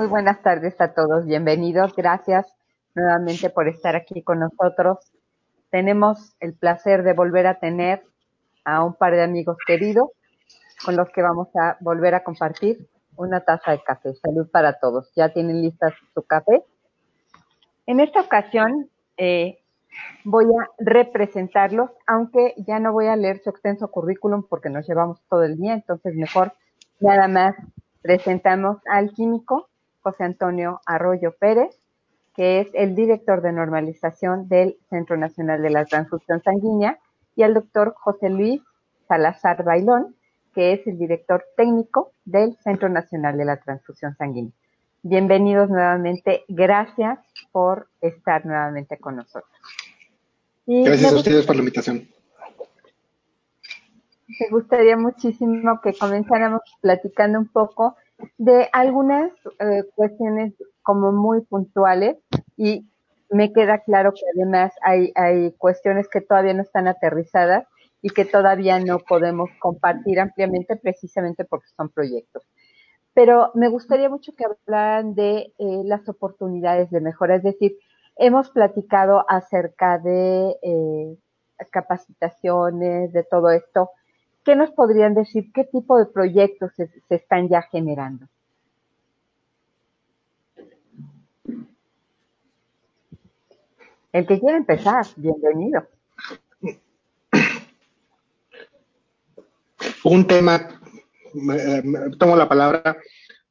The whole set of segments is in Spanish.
Muy buenas tardes a todos. Bienvenidos. Gracias nuevamente por estar aquí con nosotros. Tenemos el placer de volver a tener a un par de amigos queridos con los que vamos a volver a compartir una taza de café. Salud para todos. ¿Ya tienen listas su café? En esta ocasión eh, voy a representarlos, aunque ya no voy a leer su extenso currículum porque nos llevamos todo el día, entonces mejor nada más presentamos al químico José Antonio Arroyo Pérez, que es el director de normalización del Centro Nacional de la Transfusión Sanguínea, y al doctor José Luis Salazar Bailón, que es el director técnico del Centro Nacional de la Transfusión Sanguínea. Bienvenidos nuevamente. Gracias por estar nuevamente con nosotros. Gracias a ustedes por la invitación. Me gustaría muchísimo que comenzáramos platicando un poco de algunas eh, cuestiones como muy puntuales y me queda claro que además hay, hay cuestiones que todavía no están aterrizadas y que todavía no podemos compartir ampliamente precisamente porque son proyectos. Pero me gustaría mucho que hablaran de eh, las oportunidades de mejora, es decir, hemos platicado acerca de eh, capacitaciones, de todo esto. ¿Qué nos podrían decir? ¿Qué tipo de proyectos se, están ya generando? El que quiera empezar, bienvenido. Un tema, tomo la palabra,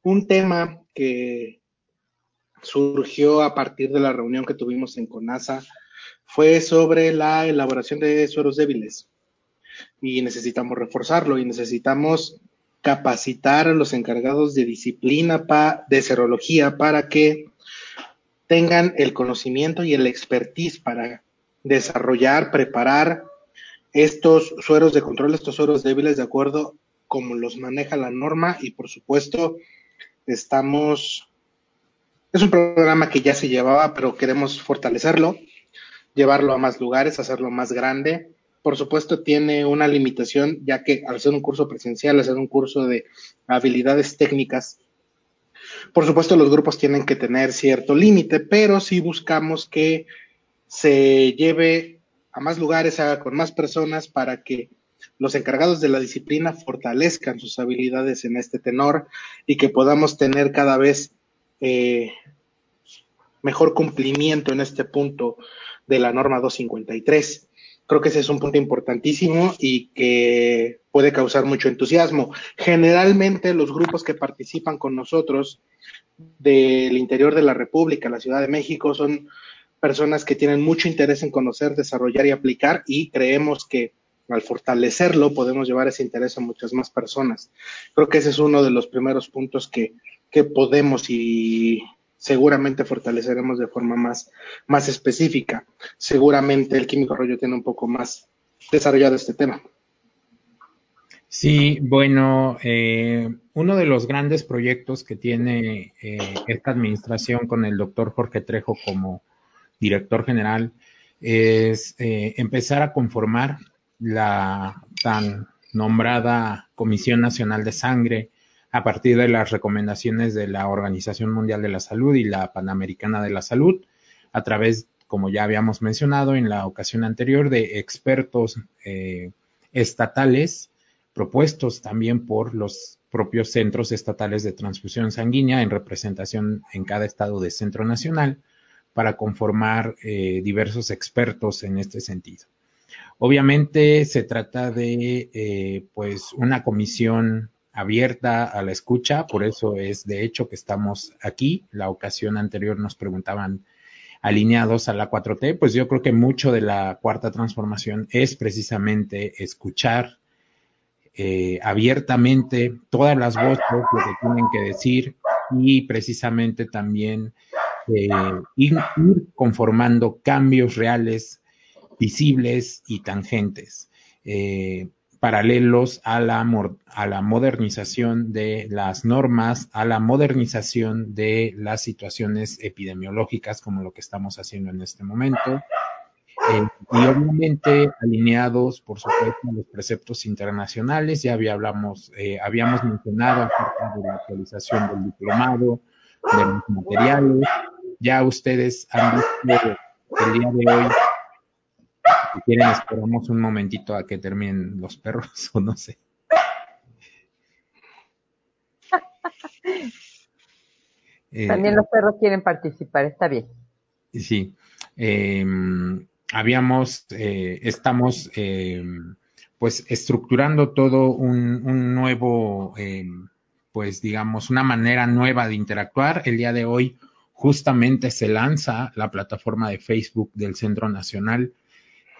un tema que surgió a partir de la reunión que tuvimos en CONASA fue sobre la elaboración de sueros débiles. Y necesitamos reforzarlo y necesitamos capacitar a los encargados de disciplina de serología para que tengan el conocimiento y el expertise para desarrollar, preparar estos sueros de control, estos sueros débiles de acuerdo como los maneja la norma y por supuesto estamos, es un programa que ya se llevaba, pero queremos fortalecerlo, llevarlo a más lugares, hacerlo más grande. Por supuesto tiene una limitación, ya que al ser un curso presencial, al ser un curso de habilidades técnicas, por supuesto los grupos tienen que tener cierto límite, pero sí buscamos que se lleve a más lugares, haga con más personas para que los encargados de la disciplina fortalezcan sus habilidades en este tenor y que podamos tener cada vez eh, mejor cumplimiento en este punto de la norma 253. Creo que ese es un punto importantísimo y que puede causar mucho entusiasmo. Generalmente los grupos que participan con nosotros del interior de la República, la Ciudad de México, son personas que tienen mucho interés en conocer, desarrollar y aplicar y creemos que al fortalecerlo podemos llevar ese interés a muchas más personas. Creo que ese es uno de los primeros puntos que, que podemos y seguramente fortaleceremos de forma más, más específica. Seguramente el químico rollo tiene un poco más desarrollado este tema. Sí, bueno, eh, uno de los grandes proyectos que tiene eh, esta administración con el doctor Jorge Trejo como director general, es eh, empezar a conformar la tan nombrada Comisión Nacional de Sangre a partir de las recomendaciones de la Organización Mundial de la Salud y la Panamericana de la Salud, a través, como ya habíamos mencionado en la ocasión anterior, de expertos eh, estatales propuestos también por los propios centros estatales de transfusión sanguínea en representación en cada estado de centro nacional para conformar eh, diversos expertos en este sentido. Obviamente se trata de eh, pues una comisión abierta a la escucha, por eso es de hecho que estamos aquí. La ocasión anterior nos preguntaban alineados a la 4T, pues yo creo que mucho de la cuarta transformación es precisamente escuchar eh, abiertamente todas las voces, lo que tienen que decir y precisamente también eh, ir, conformando cambios reales, visibles y tangentes, eh, paralelos a la, a la modernización de las normas, a la modernización de las situaciones epidemiológicas, como lo que estamos haciendo en este momento, eh, y obviamente alineados, por supuesto, a los preceptos internacionales. Ya hablamos, eh, habíamos mencionado acerca de la actualización del diplomado, de los materiales. Ya ustedes han visto el día de hoy. Si quieren, esperamos un momentito a que terminen los perros o no sé. También los perros quieren participar, está bien. Sí. Eh, habíamos, eh, estamos eh, pues estructurando todo un, nuevo, eh, pues digamos, una manera nueva de interactuar. El día de hoy justamente se lanza la plataforma de Facebook del Centro Nacional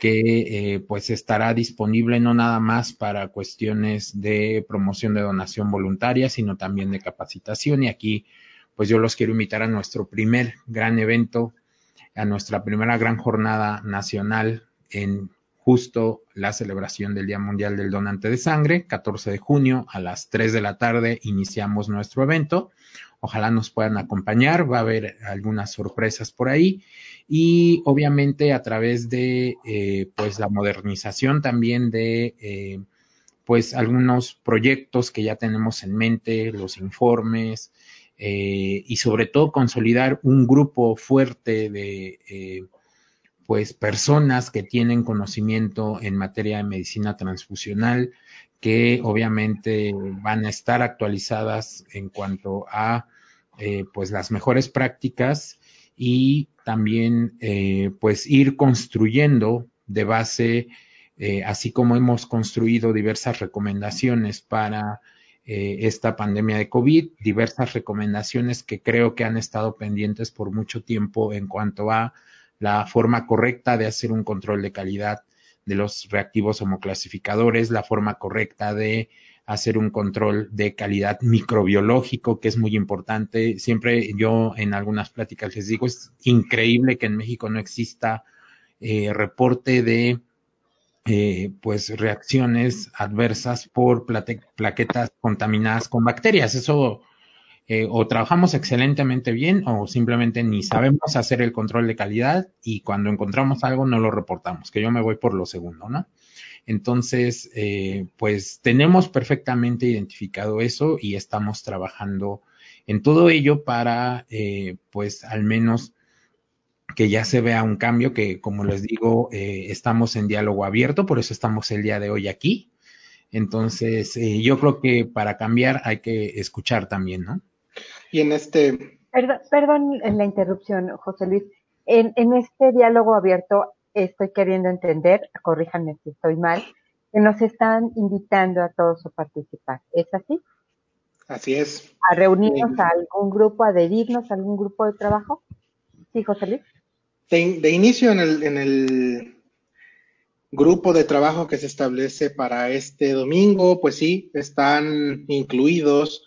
que pues estará disponible no nada más para cuestiones de promoción de donación voluntaria, sino también de capacitación. Y aquí pues yo los quiero invitar a nuestro primer gran evento a nuestra primera gran jornada nacional en justo la celebración del Día Mundial del Donante de Sangre, 14 de junio a las 3 de la tarde iniciamos nuestro evento. Ojalá nos puedan acompañar, va a haber algunas sorpresas por ahí y obviamente a través de eh, pues la modernización también de eh, pues algunos proyectos que ya tenemos en mente, los informes, eh, y sobre todo consolidar un grupo fuerte de pues personas que tienen conocimiento en materia de medicina transfusional que obviamente van a estar actualizadas en cuanto a eh, pues las mejores prácticas y también pues ir construyendo de base así como hemos construido diversas recomendaciones para eh, esta pandemia de COVID, diversas recomendaciones que creo que han estado pendientes por mucho tiempo en cuanto a la forma correcta de hacer un control de calidad de los reactivos homoclasificadores, la forma correcta de hacer un control de calidad microbiológico, que es muy importante. Siempre yo en algunas pláticas les digo, es increíble que en México no exista eh, reporte de eh, pues reacciones adversas por plaquetas contaminadas con bacterias. Eso eh, o trabajamos excelentemente bien o simplemente ni sabemos hacer el control de calidad y cuando encontramos algo no lo reportamos, que yo me voy por lo segundo, ¿no? Entonces, eh, pues tenemos perfectamente identificado eso y estamos trabajando en todo ello para, pues al menos que ya se vea un cambio, que como les digo, eh, estamos en diálogo abierto, por eso estamos el día de hoy aquí. Entonces, eh, yo creo que para cambiar hay que escuchar también, ¿no? Y en este... Perdón, perdón en la interrupción, José Luis. En, en este diálogo abierto estoy queriendo entender, corríjanme si estoy mal, que nos están invitando a todos a participar. ¿Es así? Así es. ¿A reunirnos a algún grupo, a adherirnos a algún grupo de trabajo? Sí, José Luis de, inicio en el, en el grupo de trabajo que se establece para este domingo, pues sí, están incluidos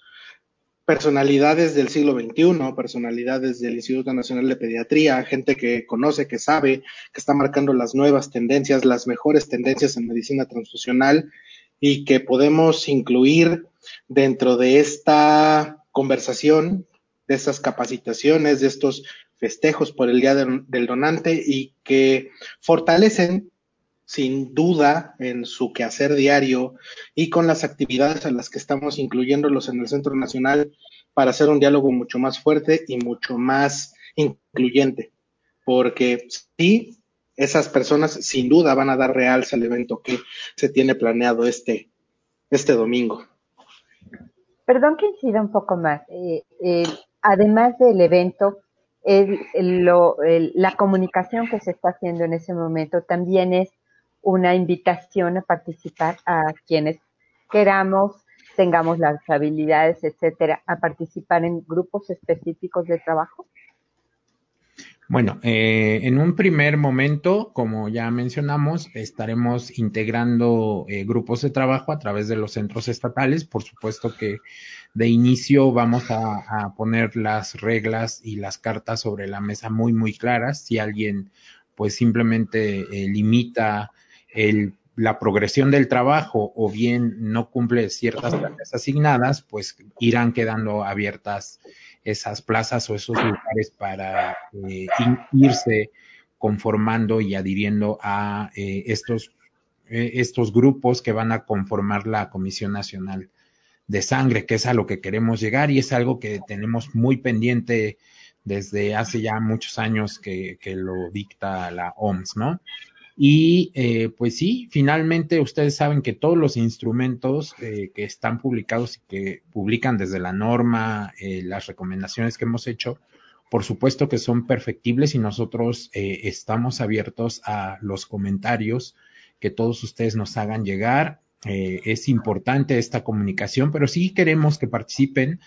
personalidades del siglo XXI, personalidades del Instituto Nacional de Pediatría, gente que conoce, que sabe, que está marcando las nuevas tendencias, las mejores tendencias en medicina transfusional y que podemos incluir dentro de esta conversación, de estas capacitaciones, de estos festejos por el Día del Donante y que fortalecen sin duda en su quehacer diario y con las actividades a las que estamos incluyéndolos en el Centro Nacional para hacer un diálogo mucho más fuerte y mucho más incluyente. Porque sí, esas personas sin duda van a dar realce al evento que se tiene planeado este, este domingo. Perdón que incida un poco más. Eh, eh, además del evento, la comunicación que se está haciendo en ese momento también es una invitación a participar a quienes queramos, tengamos las habilidades, etcétera, a participar en grupos específicos de trabajo? Bueno, eh, en un primer momento, como ya mencionamos, estaremos integrando eh, grupos de trabajo a través de los centros estatales. Por supuesto que de inicio vamos a, poner las reglas y las cartas sobre la mesa muy, muy claras. Si alguien pues simplemente eh, limita el, la progresión del trabajo o bien no cumple ciertas tareas asignadas, pues irán quedando abiertas esas plazas o esos lugares para eh, irse conformando y adhiriendo a eh, estos, eh, estos grupos que van a conformar la Comisión Nacional de Sangre, que es a lo que queremos llegar y es algo que tenemos muy pendiente desde hace ya muchos años que, que lo dicta la OMS, ¿no? Y eh, pues sí, finalmente ustedes saben que todos los instrumentos eh, que están publicados y que publican desde la norma, eh, las recomendaciones que hemos hecho, por supuesto que son perfectibles y nosotros estamos abiertos a los comentarios que todos ustedes nos hagan llegar. es importante esta comunicación, pero sí queremos que participen.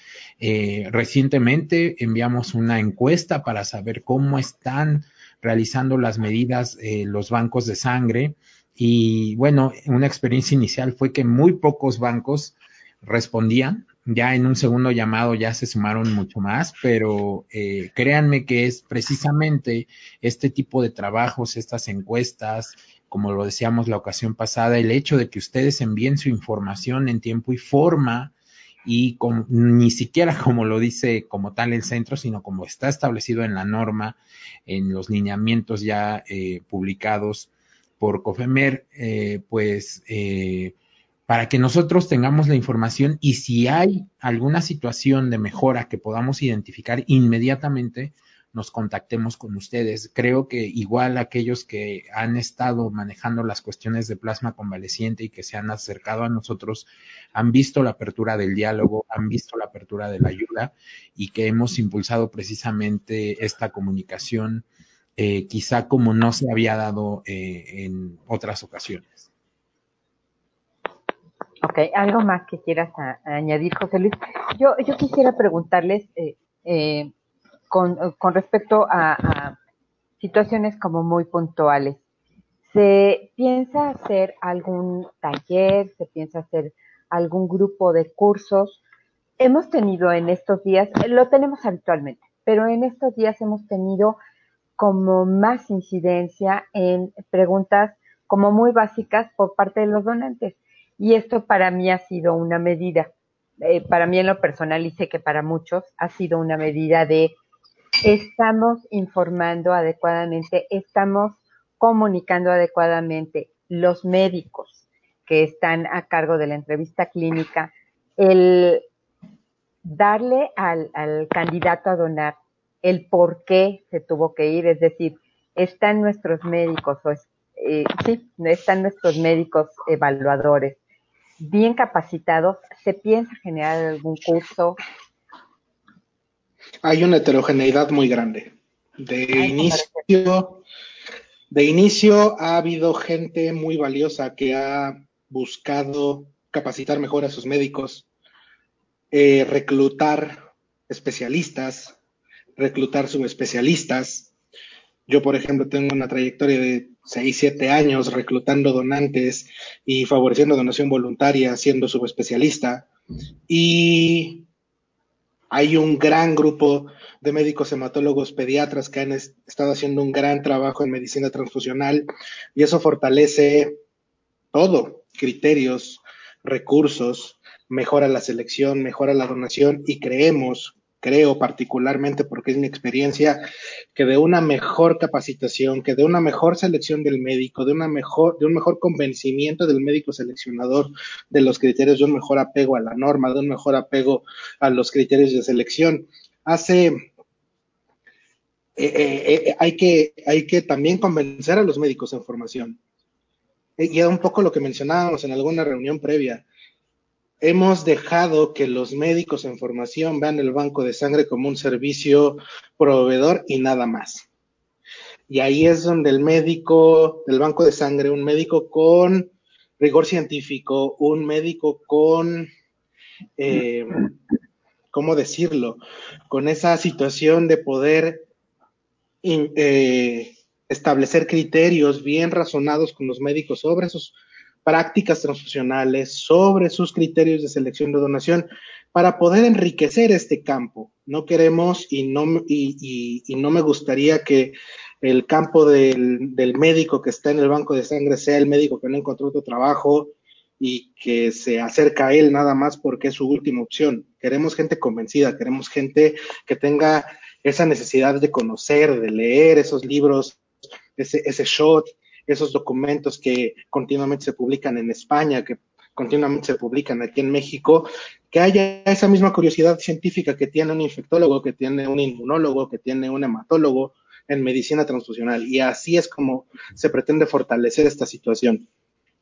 recientemente enviamos una encuesta para saber cómo están realizando las medidas eh, los bancos de sangre. Y bueno, una experiencia inicial fue que muy pocos bancos respondían. Ya en un segundo llamado ya se sumaron mucho más, pero eh, créanme que es precisamente este tipo de trabajos, estas encuestas, como lo decíamos la ocasión pasada, el hecho de que ustedes envíen su información en tiempo y forma y ni siquiera como lo dice como tal el centro, sino como está establecido en la norma, en los lineamientos ya eh, publicados por COFEMER, eh, pues eh, para que nosotros tengamos la información y si hay alguna situación de mejora que podamos identificar inmediatamente, nos contactemos con ustedes. Creo que igual aquellos que han estado manejando las cuestiones de plasma convaleciente y que se han acercado a nosotros han visto la apertura del diálogo, han visto la apertura de la ayuda y que hemos impulsado precisamente esta comunicación, eh, quizá como no se había dado eh, en otras ocasiones. Ok, algo más que quieras añadir, José Luis. Yo, yo quisiera preguntarles, eh, con, respecto a, situaciones como muy puntuales. ¿Se piensa hacer algún taller? ¿Se piensa hacer algún grupo de cursos? Hemos tenido en estos días, lo tenemos habitualmente, pero en estos días hemos tenido como más incidencia en preguntas como muy básicas por parte de los donantes. Y esto para mí ha sido una medida, eh, para mí en lo personal y sé que para muchos ha sido una medida de estamos informando adecuadamente, estamos comunicando adecuadamente los médicos que están a cargo de la entrevista clínica, el darle al, candidato a donar el por qué se tuvo que ir, es decir, están nuestros médicos, o eh, sí, están nuestros médicos evaluadores bien capacitados, se piensa generar algún curso, hay una heterogeneidad muy grande. De inicio, de inicio ha habido gente muy valiosa que ha buscado capacitar mejor a sus médicos, eh, reclutar especialistas, reclutar subespecialistas. Yo, por ejemplo, tengo una trayectoria de 6, 7 años reclutando donantes y favoreciendo donación voluntaria siendo subespecialista. Y hay un gran grupo de médicos hematólogos pediatras que han estado haciendo un gran trabajo en medicina transfusional y eso fortalece todo, criterios, recursos, mejora la selección, mejora la donación y creemos creo particularmente porque es mi experiencia, que de una mejor capacitación, que de una mejor selección del médico, de una mejor, de un mejor convencimiento del médico seleccionador de los criterios, de un mejor apego a la norma, de un mejor apego a los criterios de selección, hace eh, eh, eh, hay, que, hay que también convencer a los médicos en formación. Y era un poco lo que mencionábamos en alguna reunión previa hemos dejado que los médicos en formación vean el banco de sangre como un servicio proveedor y nada más. Y ahí es donde el médico del banco de sangre, un médico con rigor científico, un médico con, eh, ¿cómo decirlo? Con esa situación de poder eh, establecer criterios bien razonados con los médicos sobre esos prácticas transfusionales, sobre sus criterios de selección de donación, para poder enriquecer este campo. No queremos y no, y, no me gustaría que el campo del, del, médico que está en el banco de sangre sea el médico que no encontró otro trabajo y que se acerca a él nada más porque es su última opción. Queremos gente convencida, queremos gente que tenga esa necesidad de conocer, de leer esos libros ese, ese shot, esos documentos que continuamente se publican en España, que continuamente se publican aquí en México, que haya esa misma curiosidad científica que tiene un infectólogo, que tiene un inmunólogo, que tiene un hematólogo en medicina transfusional. Y así es como se pretende fortalecer esta situación.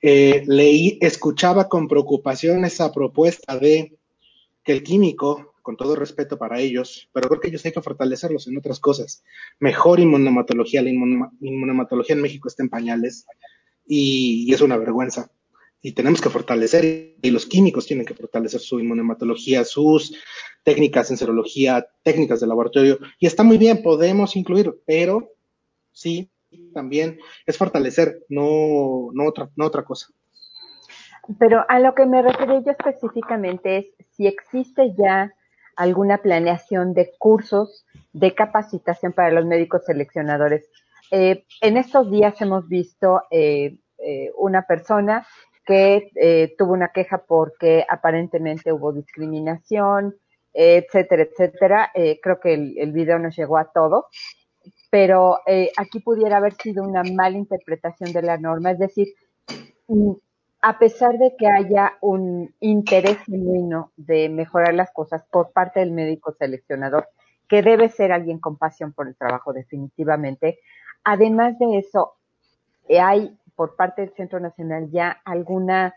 Eh, leí, escuchaba con preocupación esa propuesta de que el químico, con todo respeto para ellos, pero creo que ellos hay que fortalecerlos en otras cosas. Mejor inmunomatología, la inmunomatología en México está en pañales y, es una vergüenza. Y tenemos que fortalecer, y los químicos tienen que fortalecer su inmunomatología, sus técnicas en serología, técnicas de laboratorio. Y está muy bien, podemos incluir, pero sí, también es fortalecer, no, no, otra, no otra cosa. Pero a lo que me refiero yo específicamente es si existe ya alguna planeación de cursos de capacitación para los médicos seleccionadores. Eh, en estos días hemos visto eh, eh, una persona que tuvo una queja porque aparentemente hubo discriminación, etcétera, etcétera. creo que el, el, video nos llegó a todos, pero aquí pudiera haber sido una mala interpretación de la norma, es decir, a pesar de que haya un interés genuino de mejorar las cosas por parte del médico seleccionador, que debe ser alguien con pasión por el trabajo definitivamente, además de eso, ¿hay por parte del Centro Nacional ya alguna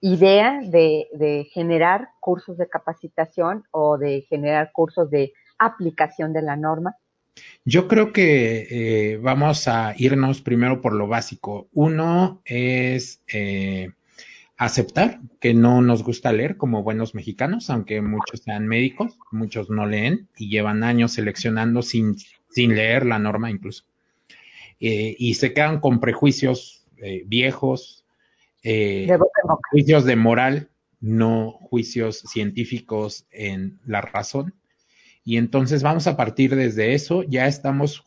idea de, generar cursos de capacitación o de generar cursos de aplicación de la norma? Yo creo que eh, vamos a irnos primero por lo básico. Uno es eh, aceptar que no nos gusta leer como buenos mexicanos, aunque muchos sean médicos, muchos no leen y llevan años seleccionando sin, sin leer la norma incluso. Eh, y se quedan con prejuicios eh, viejos, eh, juicios de moral, no juicios científicos en la razón. Y entonces vamos a partir desde eso. Ya estamos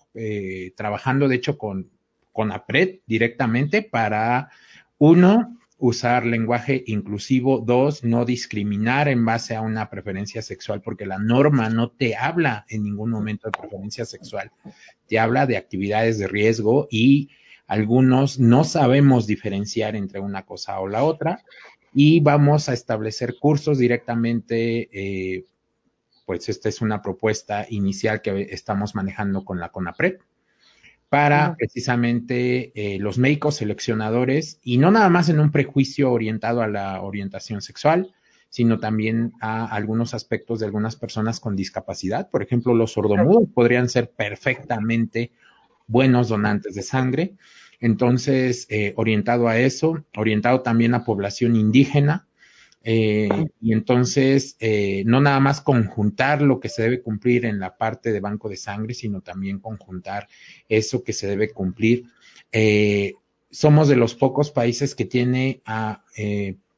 trabajando, de hecho, con, con APRED directamente para, uno, usar lenguaje inclusivo. Dos, no discriminar en base a una preferencia sexual, porque la norma no te habla en ningún momento de preferencia sexual, te habla de actividades de riesgo y algunos no sabemos diferenciar entre una cosa o la otra y vamos a establecer cursos directamente. Eh, pues esta es una propuesta inicial que estamos manejando con la CONAPRED para precisamente eh, los médicos seleccionadores y no nada más en un prejuicio orientado a la orientación sexual, sino también a algunos aspectos de algunas personas con discapacidad. Por ejemplo, los sordomudos podrían ser perfectamente buenos donantes de sangre. Entonces, eh, orientado a eso, orientado también a población indígena, eh, y entonces, eh, no nada más conjuntar lo que se debe cumplir en la parte de banco de sangre, sino también conjuntar eso que se debe cumplir. Eh, somos de los pocos países que tiene a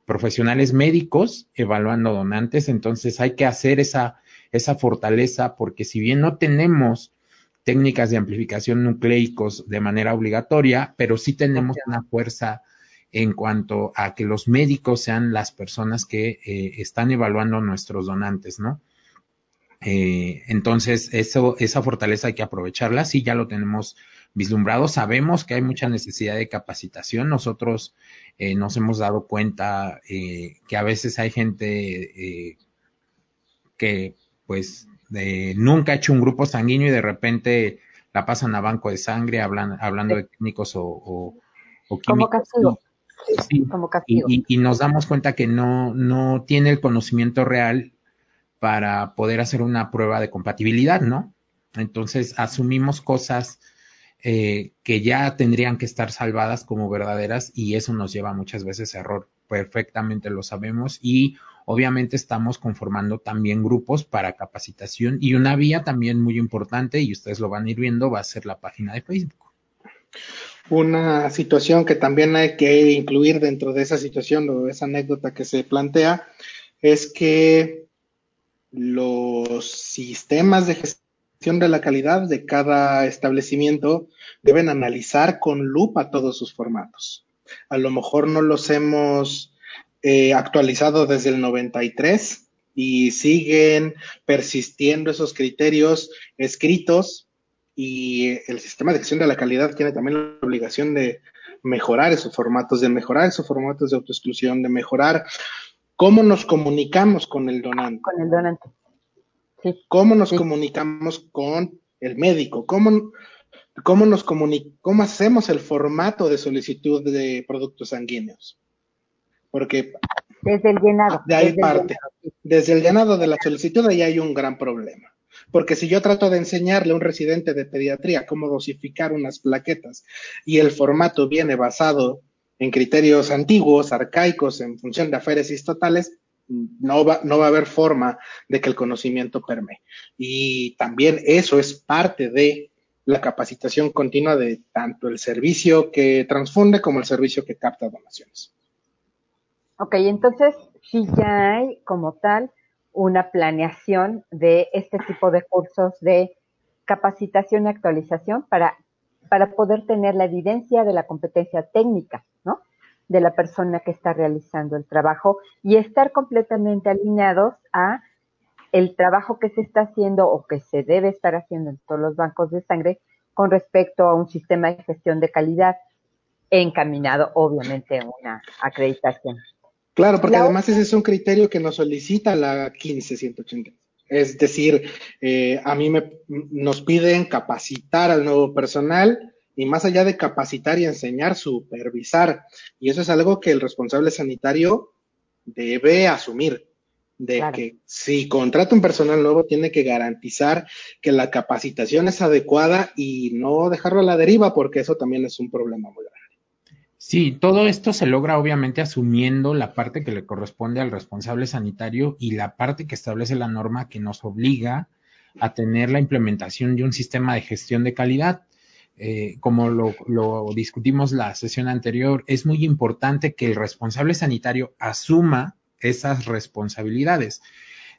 profesionales médicos evaluando donantes, entonces hay que hacer esa, esa fortaleza porque si bien no tenemos técnicas de amplificación nucleicos de manera obligatoria, pero sí tenemos una fuerza en cuanto a que los médicos sean las personas que eh, están evaluando nuestros donantes, ¿no? Eh, entonces, eso, esa fortaleza hay que aprovecharla. Sí, ya lo tenemos vislumbrado. Sabemos que hay mucha necesidad de capacitación. Nosotros eh, nos hemos dado cuenta que a veces hay gente que, pues, nunca ha hecho un grupo sanguíneo y de repente la pasan a banco de sangre hablando de técnicos o, o, químicos. Y, nos damos cuenta que no, no tiene el conocimiento real para poder hacer una prueba de compatibilidad, ¿no? Entonces asumimos cosas eh, que ya tendrían que estar salvadas como verdaderas y eso nos lleva muchas veces a error. Perfectamente lo sabemos y obviamente estamos conformando también grupos para capacitación y una vía también muy importante y ustedes lo van a ir viendo va a ser la página de Facebook. Una situación que también hay que incluir dentro de esa situación o esa anécdota que se plantea es que los sistemas de gestión de la calidad de cada establecimiento deben analizar con lupa todos sus formatos. A lo mejor no los hemos eh, actualizado desde el 93 y siguen persistiendo esos criterios escritos y el sistema de gestión de la calidad tiene también la obligación de mejorar esos formatos, de mejorar esos formatos de autoexclusión, de mejorar cómo nos comunicamos con el donante. Con el donante. Sí. Cómo nos comunicamos con el médico, cómo, cómo nos cómo hacemos el formato de solicitud de productos sanguíneos. Porque desde el llenado. De ahí parte. Desde el llenado de la solicitud ahí hay un gran problema. Porque si yo trato de enseñarle a un residente de pediatría cómo dosificar unas plaquetas y el formato viene basado en criterios antiguos, arcaicos, en función de aféresis totales, no va, no va a haber forma de que el conocimiento permee. Y también eso es parte de la capacitación continua de tanto el servicio que transfunde como el servicio que capta donaciones. Ok, entonces sí ya hay como tal una planeación de este tipo de cursos de capacitación y actualización para, para poder tener la evidencia de la competencia técnica, ¿no? De la persona que está realizando el trabajo y estar completamente alineados a el trabajo que se está haciendo o que se debe estar haciendo en todos los bancos de sangre con respecto a un sistema de gestión de calidad encaminado, obviamente, a una acreditación. Claro, porque además ese es un criterio que nos solicita la 15180. Es decir, eh, a mí me, nos piden capacitar al nuevo personal y más allá de capacitar y enseñar, supervisar. Y eso es algo que el responsable sanitario debe asumir, de que si contrata un personal nuevo tiene que garantizar que la capacitación es adecuada y no dejarlo a la deriva, porque eso también es un problema muy grande. Sí, todo esto se logra obviamente asumiendo la parte que le corresponde al responsable sanitario y la parte que establece la norma que nos obliga a tener la implementación de un sistema de gestión de calidad. Eh, como lo, lo, discutimos la sesión anterior, es muy importante que el responsable sanitario asuma esas responsabilidades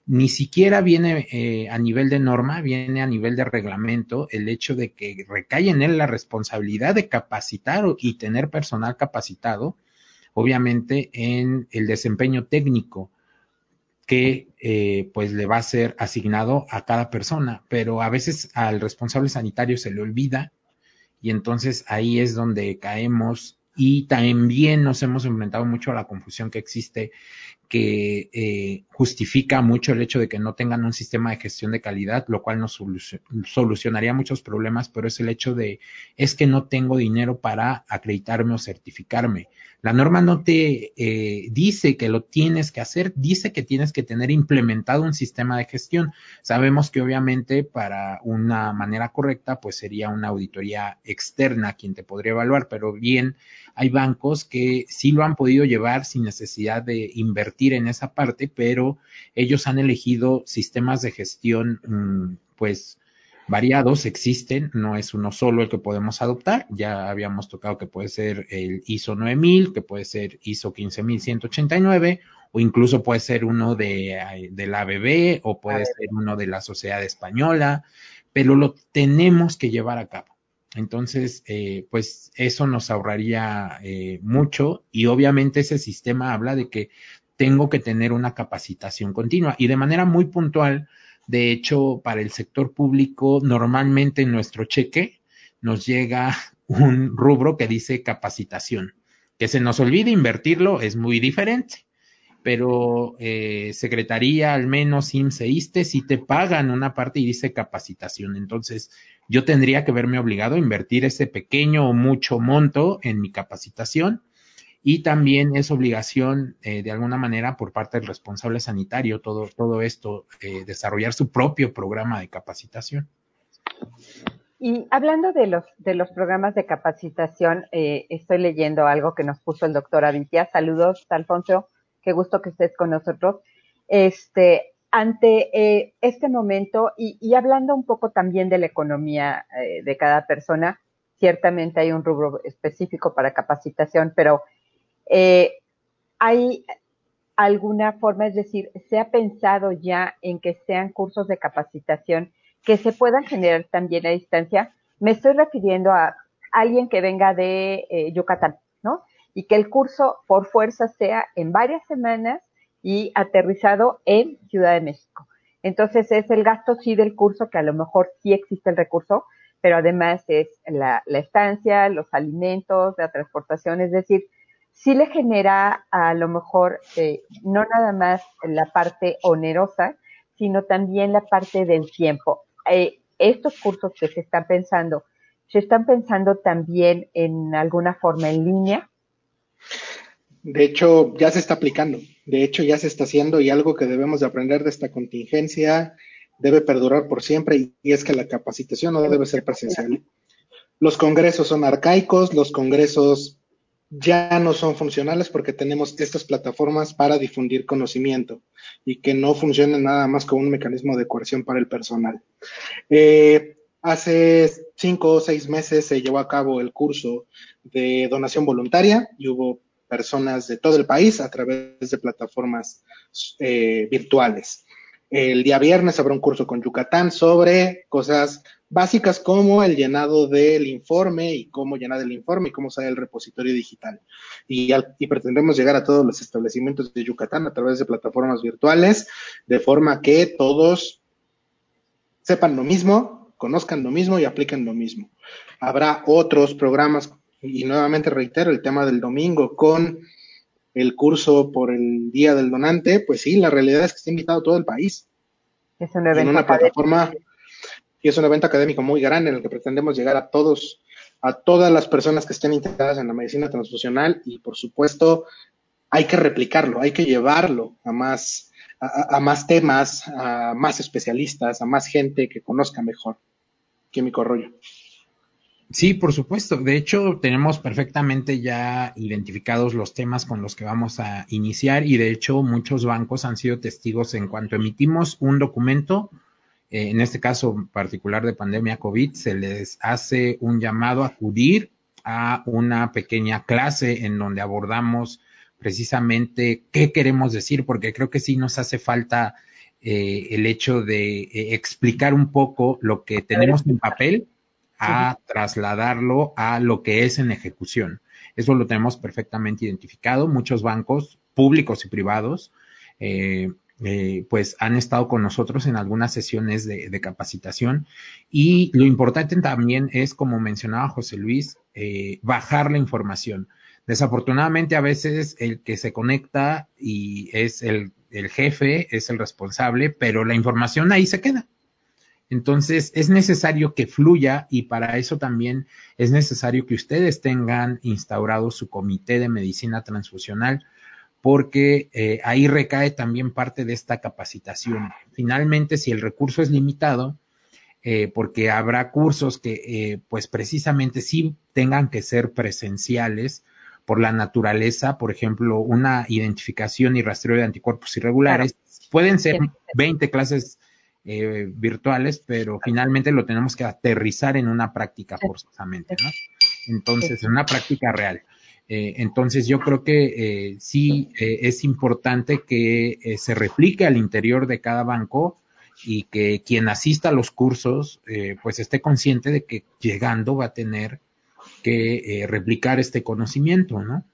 ni siquiera viene eh, a nivel de norma, viene a nivel de reglamento el hecho de que recae en él la responsabilidad de capacitar y tener personal capacitado, obviamente en el desempeño técnico que eh, pues le va a ser asignado a cada persona, pero a veces al responsable sanitario se le olvida y entonces ahí es donde caemos y también nos hemos enfrentado mucho a la confusión que existe que eh, justifica mucho el hecho de que no tengan un sistema de gestión de calidad, lo cual nos solucionaría muchos problemas, pero es el hecho de, es que no tengo dinero para acreditarme o certificarme. La norma no te eh, dice que lo tienes que hacer, dice que tienes que tener implementado un sistema de gestión. Sabemos que obviamente para una manera correcta, pues sería una auditoría externa quien te podría evaluar, pero bien, hay bancos que sí lo han podido llevar sin necesidad de invertir en esa parte, pero ellos han elegido sistemas de gestión, mm, pues, variados existen, no es uno solo el que podemos adoptar, ya habíamos tocado que puede ser el ISO 9000, que puede ser ISO 15189 o incluso puede ser uno de, de la ABB o puede ser uno de la Sociedad Española, pero lo tenemos que llevar a cabo. Entonces, eh, pues eso nos ahorraría eh, mucho y obviamente ese sistema habla de que tengo que tener una capacitación continua y de manera muy puntual. De hecho, para el sector público, normalmente en nuestro cheque nos llega un rubro que dice capacitación. Que se nos olvide invertirlo es muy diferente pero eh, Secretaría, al menos IMSS e si te pagan una parte y dice capacitación. Entonces, yo tendría que verme obligado a invertir ese pequeño o mucho monto en mi capacitación y también es obligación eh, de alguna manera por parte del responsable sanitario todo, todo esto, eh, desarrollar su propio programa de capacitación. Y hablando de los, de los programas de capacitación, eh, estoy leyendo algo que nos puso el doctor Aditya. Saludos, Alfonso qué gusto que estés con nosotros. Este, ante eh, este momento y, hablando un poco también de la economía eh, de cada persona, ciertamente hay un rubro específico para capacitación, pero eh, hay alguna forma, es decir, se ha pensado ya en que sean cursos de capacitación que se puedan generar también a distancia. Me estoy refiriendo a alguien que venga de Yucatán, ¿no? Y que el curso por fuerza sea en varias semanas y aterrizado en Ciudad de México. Entonces es el gasto sí del curso, que a lo mejor sí existe el recurso, pero además es la, estancia, los alimentos, la transportación, es decir, sí le genera a lo mejor eh, no nada más la parte onerosa, sino también la parte del tiempo. Eh, estos cursos que se están pensando, ¿se están pensando también en alguna forma en línea? De hecho, ya se está aplicando. De hecho, ya se está haciendo y algo que debemos de aprender de esta contingencia debe perdurar por siempre y es que la capacitación no debe ser presencial. Los congresos son arcaicos, los congresos ya no son funcionales porque tenemos estas plataformas para difundir conocimiento y que no funcionen nada más como un mecanismo de coerción para el personal. Eh, hace cinco o seis meses se llevó a cabo el curso de donación voluntaria y hubo personas de todo el país a través de plataformas eh, virtuales. El día viernes habrá un curso con Yucatán sobre cosas básicas como el llenado del informe y cómo llenar el informe y cómo usar el repositorio digital. Y, y, pretendemos llegar a todos los establecimientos de Yucatán a través de plataformas virtuales, de forma que todos sepan lo mismo, conozcan lo mismo y apliquen lo mismo. Habrá otros programas, y nuevamente reitero el tema del domingo con el curso por el Día del Donante, pues sí, la realidad es que está invitado todo el país. Es un evento en una plataforma y es un evento académico muy grande en el que pretendemos llegar a todos, a todas las personas que estén interesadas en la medicina transfusional y por supuesto hay que replicarlo, hay que llevarlo a más, a, más temas, a más especialistas, a más gente que conozca mejor químico rollo. Sí, por supuesto. De hecho, tenemos perfectamente ya identificados los temas con los que vamos a iniciar y de hecho muchos bancos han sido testigos en cuanto emitimos un documento, eh, en este caso particular de pandemia COVID, se les hace un llamado a acudir a una pequeña clase en donde abordamos precisamente qué queremos decir, porque creo que sí nos hace falta eh, el hecho de eh, explicar un poco lo que tenemos en papel a trasladarlo a lo que es en ejecución. Eso lo tenemos perfectamente identificado. Muchos bancos públicos y privados, eh, eh, pues han estado con nosotros en algunas sesiones de, capacitación y lo importante también es, como mencionaba José Luis, eh, bajar la información. Desafortunadamente a veces el que se conecta y es el jefe, es el responsable, pero la información ahí se queda. Entonces, es necesario que fluya y para eso también es necesario que ustedes tengan instaurado su comité de medicina transfusional porque eh, ahí recae también parte de esta capacitación. Finalmente, si el recurso es limitado, eh, porque habrá cursos que eh, pues precisamente sí tengan que ser presenciales por la naturaleza, por ejemplo, una identificación y rastreo de anticuerpos irregulares, pueden ser 20 clases eh, virtuales, pero finalmente lo tenemos que aterrizar en una práctica forzosamente, ¿no? Entonces, en una práctica real. Eh, entonces, yo creo que eh, sí es importante que se replique al interior de cada banco y que quien asista a los cursos, pues esté consciente de que llegando va a tener que replicar este conocimiento, ¿no?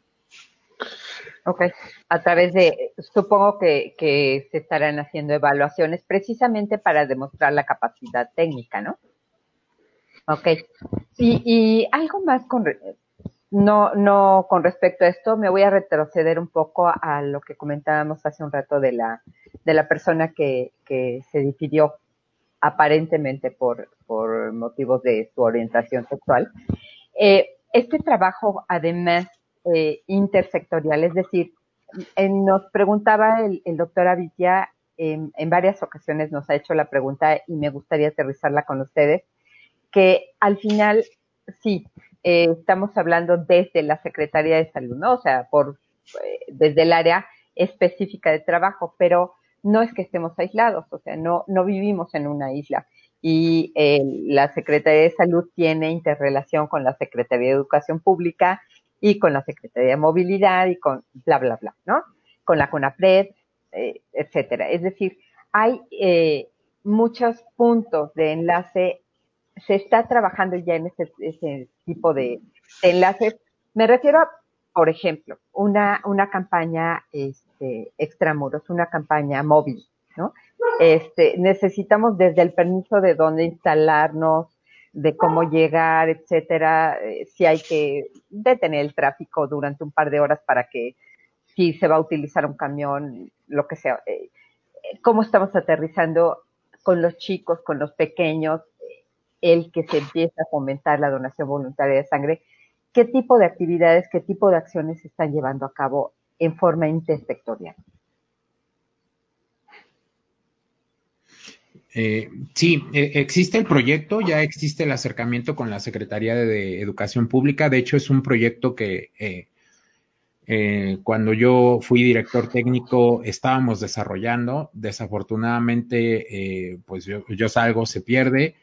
Ok, a través de, supongo que, que se estarán haciendo evaluaciones precisamente para demostrar la capacidad técnica, ¿no? Ok, y, y algo más con, no, no con respecto a esto, me voy a retroceder un poco a lo que comentábamos hace un rato de la, de la persona que, que se decidió aparentemente por, por motivos de su orientación sexual. Eh, este trabajo, además eh, intersectorial. Es decir, nos preguntaba el, doctor Avitia, en, varias ocasiones nos ha hecho la pregunta y me gustaría aterrizarla con ustedes, que al final, sí, eh, estamos hablando desde la Secretaría de Salud, ¿no? O sea, por, eh, desde el área específica de trabajo, pero no es que estemos aislados, o sea, no, no vivimos en una isla. Y la Secretaría de Salud tiene interrelación con la Secretaría de Educación Pública y con la Secretaría de Movilidad y con bla, bla, bla, ¿no? Con la CONAPRED, eh, etcétera. Es decir, hay eh, muchos puntos de enlace, se está trabajando ya en ese, tipo de, enlaces. Me refiero a, por ejemplo, una, una campaña este, extramuros, una campaña móvil, ¿no? Este, necesitamos desde el permiso de dónde instalarnos, de cómo llegar, etcétera, eh, si hay que detener el tráfico durante un par de horas para que si se va a utilizar un camión, lo que sea, eh, cómo estamos aterrizando con los chicos, con los pequeños, el que se empieza a fomentar la donación voluntaria de sangre, qué tipo de actividades, qué tipo de acciones se están llevando a cabo en forma intersectorial. Eh, sí, eh, existe el proyecto, ya existe el acercamiento con la Secretaría de Educación Pública. De hecho, es un proyecto que eh, eh, cuando yo fui director técnico estábamos desarrollando. Desafortunadamente, pues yo, yo salgo, se pierde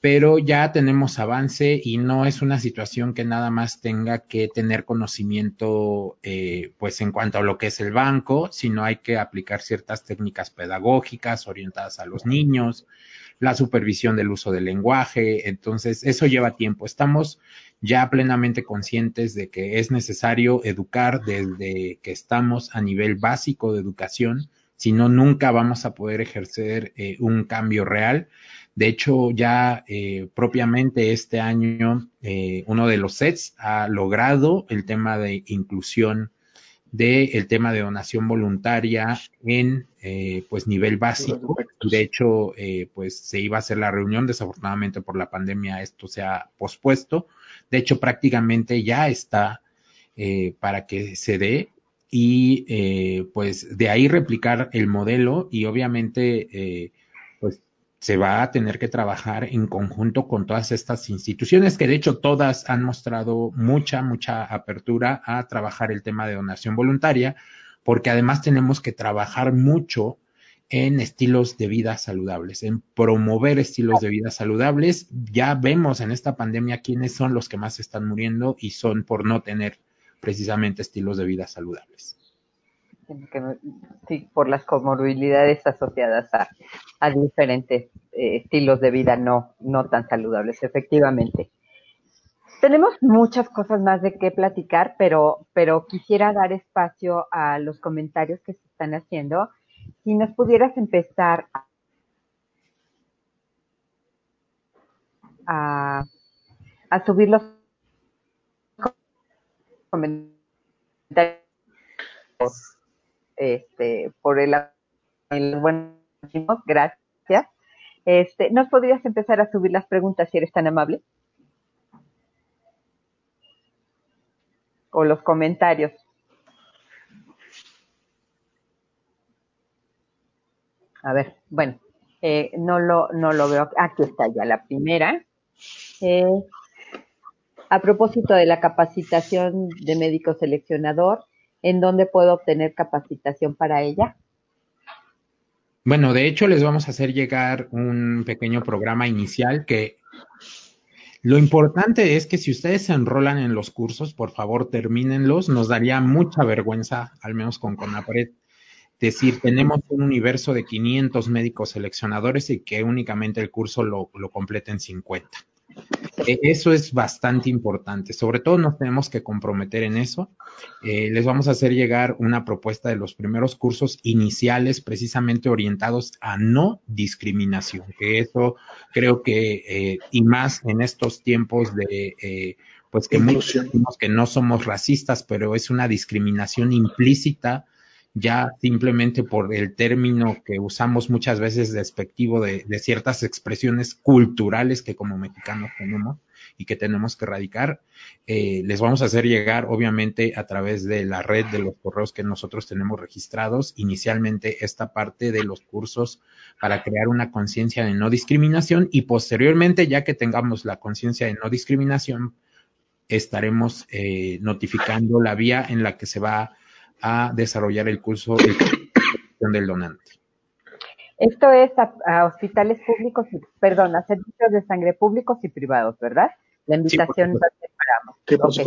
pero ya tenemos avance y no es una situación que nada más tenga que tener conocimiento eh, pues en cuanto a lo que es el banco, sino hay que aplicar ciertas técnicas pedagógicas orientadas a los niños, la supervisión del uso del lenguaje, entonces eso lleva tiempo. Estamos ya plenamente conscientes de que es necesario educar desde que estamos a nivel básico de educación, si no, nunca vamos a poder ejercer eh, un cambio real. De hecho, ya eh, propiamente este año, eh, uno de los sets ha logrado el tema de inclusión del tema de donación voluntaria en eh, pues nivel básico. De hecho, pues se iba a hacer la reunión, desafortunadamente por la pandemia esto se ha pospuesto. De hecho, prácticamente ya está para que se dé y pues de ahí replicar el modelo y obviamente pues se va a tener que trabajar en conjunto con todas estas instituciones, que de hecho todas han mostrado mucha, mucha apertura a trabajar el tema de donación voluntaria, porque además tenemos que trabajar mucho en estilos de vida saludables, en promover estilos de vida saludables. Ya vemos en esta pandemia quiénes son los que más están muriendo y son por no tener precisamente estilos de vida saludables sí, por las comorbilidades asociadas a, diferentes eh, estilos de vida no, no tan saludables, efectivamente. Tenemos muchas cosas más de qué platicar, pero, pero quisiera dar espacio a los comentarios que se están haciendo. Si nos pudieras empezar a, a subir los comentarios este, por el, el gracias. Este, ¿Nos podrías empezar a subir las preguntas si eres tan amable? O los comentarios. A ver, bueno, eh, no, lo, no lo veo. Aquí está ya la primera. Eh, a propósito de la capacitación de médico seleccionador, en dónde puedo obtener capacitación para ella? Bueno, de hecho les vamos a hacer llegar un pequeño programa inicial que lo importante es que si ustedes se enrolan en los cursos, por favor termínenlos. Nos daría mucha vergüenza, al menos con Conapred, decir, tenemos un universo de 500 médicos seleccionadores y que únicamente el curso lo, lo completen 50. Eh, eso es bastante importante. Sobre todo nos tenemos que comprometer en eso. Eh, les vamos a hacer llegar una propuesta de los primeros cursos iniciales precisamente orientados a no discriminación, que eso creo que, eh, y más en estos tiempos de, pues que muchos decimos que no somos racistas, pero es una discriminación implícita ya simplemente por el término que usamos muchas veces despectivo de, ciertas expresiones culturales que como mexicanos tenemos y que tenemos que erradicar, eh, les vamos a hacer llegar, obviamente, a través de la red de los correos que nosotros tenemos registrados, inicialmente esta parte de los cursos para crear una conciencia de no discriminación y posteriormente, ya que tengamos la conciencia de no discriminación, estaremos eh, notificando la vía en la que se va a desarrollar el curso de del donante. Esto es a, hospitales públicos, y, perdón, a servicios de sangre públicos y privados, ¿verdad? La invitación la separamos.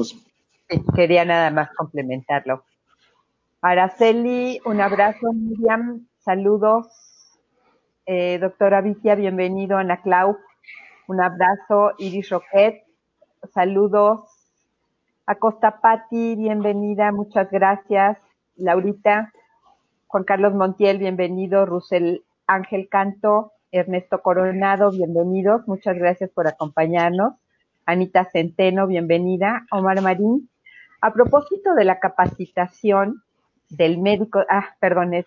Sí, quería nada más complementarlo. Araceli, un abrazo. Miriam, saludos. Eh, doctora Vicia, bienvenido. Ana Clau, un abrazo. Iris Roquet, saludos. Acosta Patti, bienvenida, muchas gracias. Laurita, Juan Carlos Montiel, bienvenido. Rusel Ángel Canto, Ernesto Coronado, bienvenidos, muchas gracias por acompañarnos. Anita Centeno, bienvenida. Omar Marín, a propósito de la capacitación del médico, ah, perdón, es,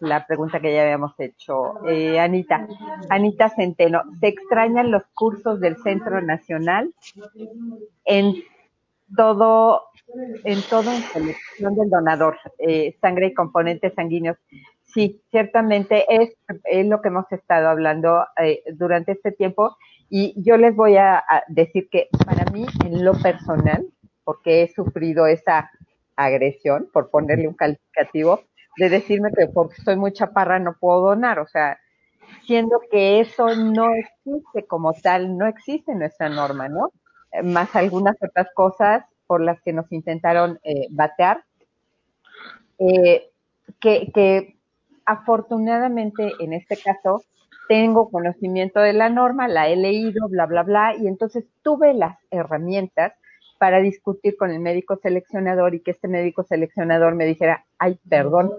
la pregunta que ya habíamos hecho. Eh, Anita, Anita Centeno, ¿se extrañan los cursos del Centro Nacional en todo, en todo en selección del donador, eh, sangre y componentes sanguíneos? Sí, ciertamente es, es lo que hemos estado hablando eh, durante este tiempo y yo les voy a, decir que para mí, en lo personal, porque he sufrido esa agresión, por ponerle un calificativo, de decirme que porque soy muy chaparra no puedo donar, o sea, siendo que eso no existe como tal, no existe nuestra norma, ¿no? Más algunas otras cosas por las que nos intentaron eh, batear, eh, que afortunadamente en este caso tengo conocimiento de la norma, la he leído, bla, bla, bla, y entonces tuve las herramientas para discutir con el médico seleccionador y que este médico seleccionador me dijera, ay, perdón,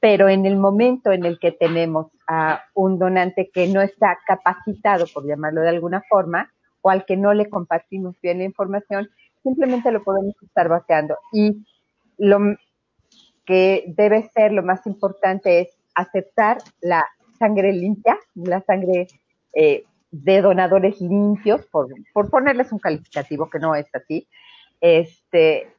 pero en el momento en el que tenemos a un donante que no está capacitado, por llamarlo de alguna forma, o al que no le compartimos bien la información, simplemente lo podemos estar vaciando. Y lo que debe ser lo más importante es aceptar la sangre limpia, la sangre eh, de donadores limpios, por, ponerles un calificativo que no es así, este,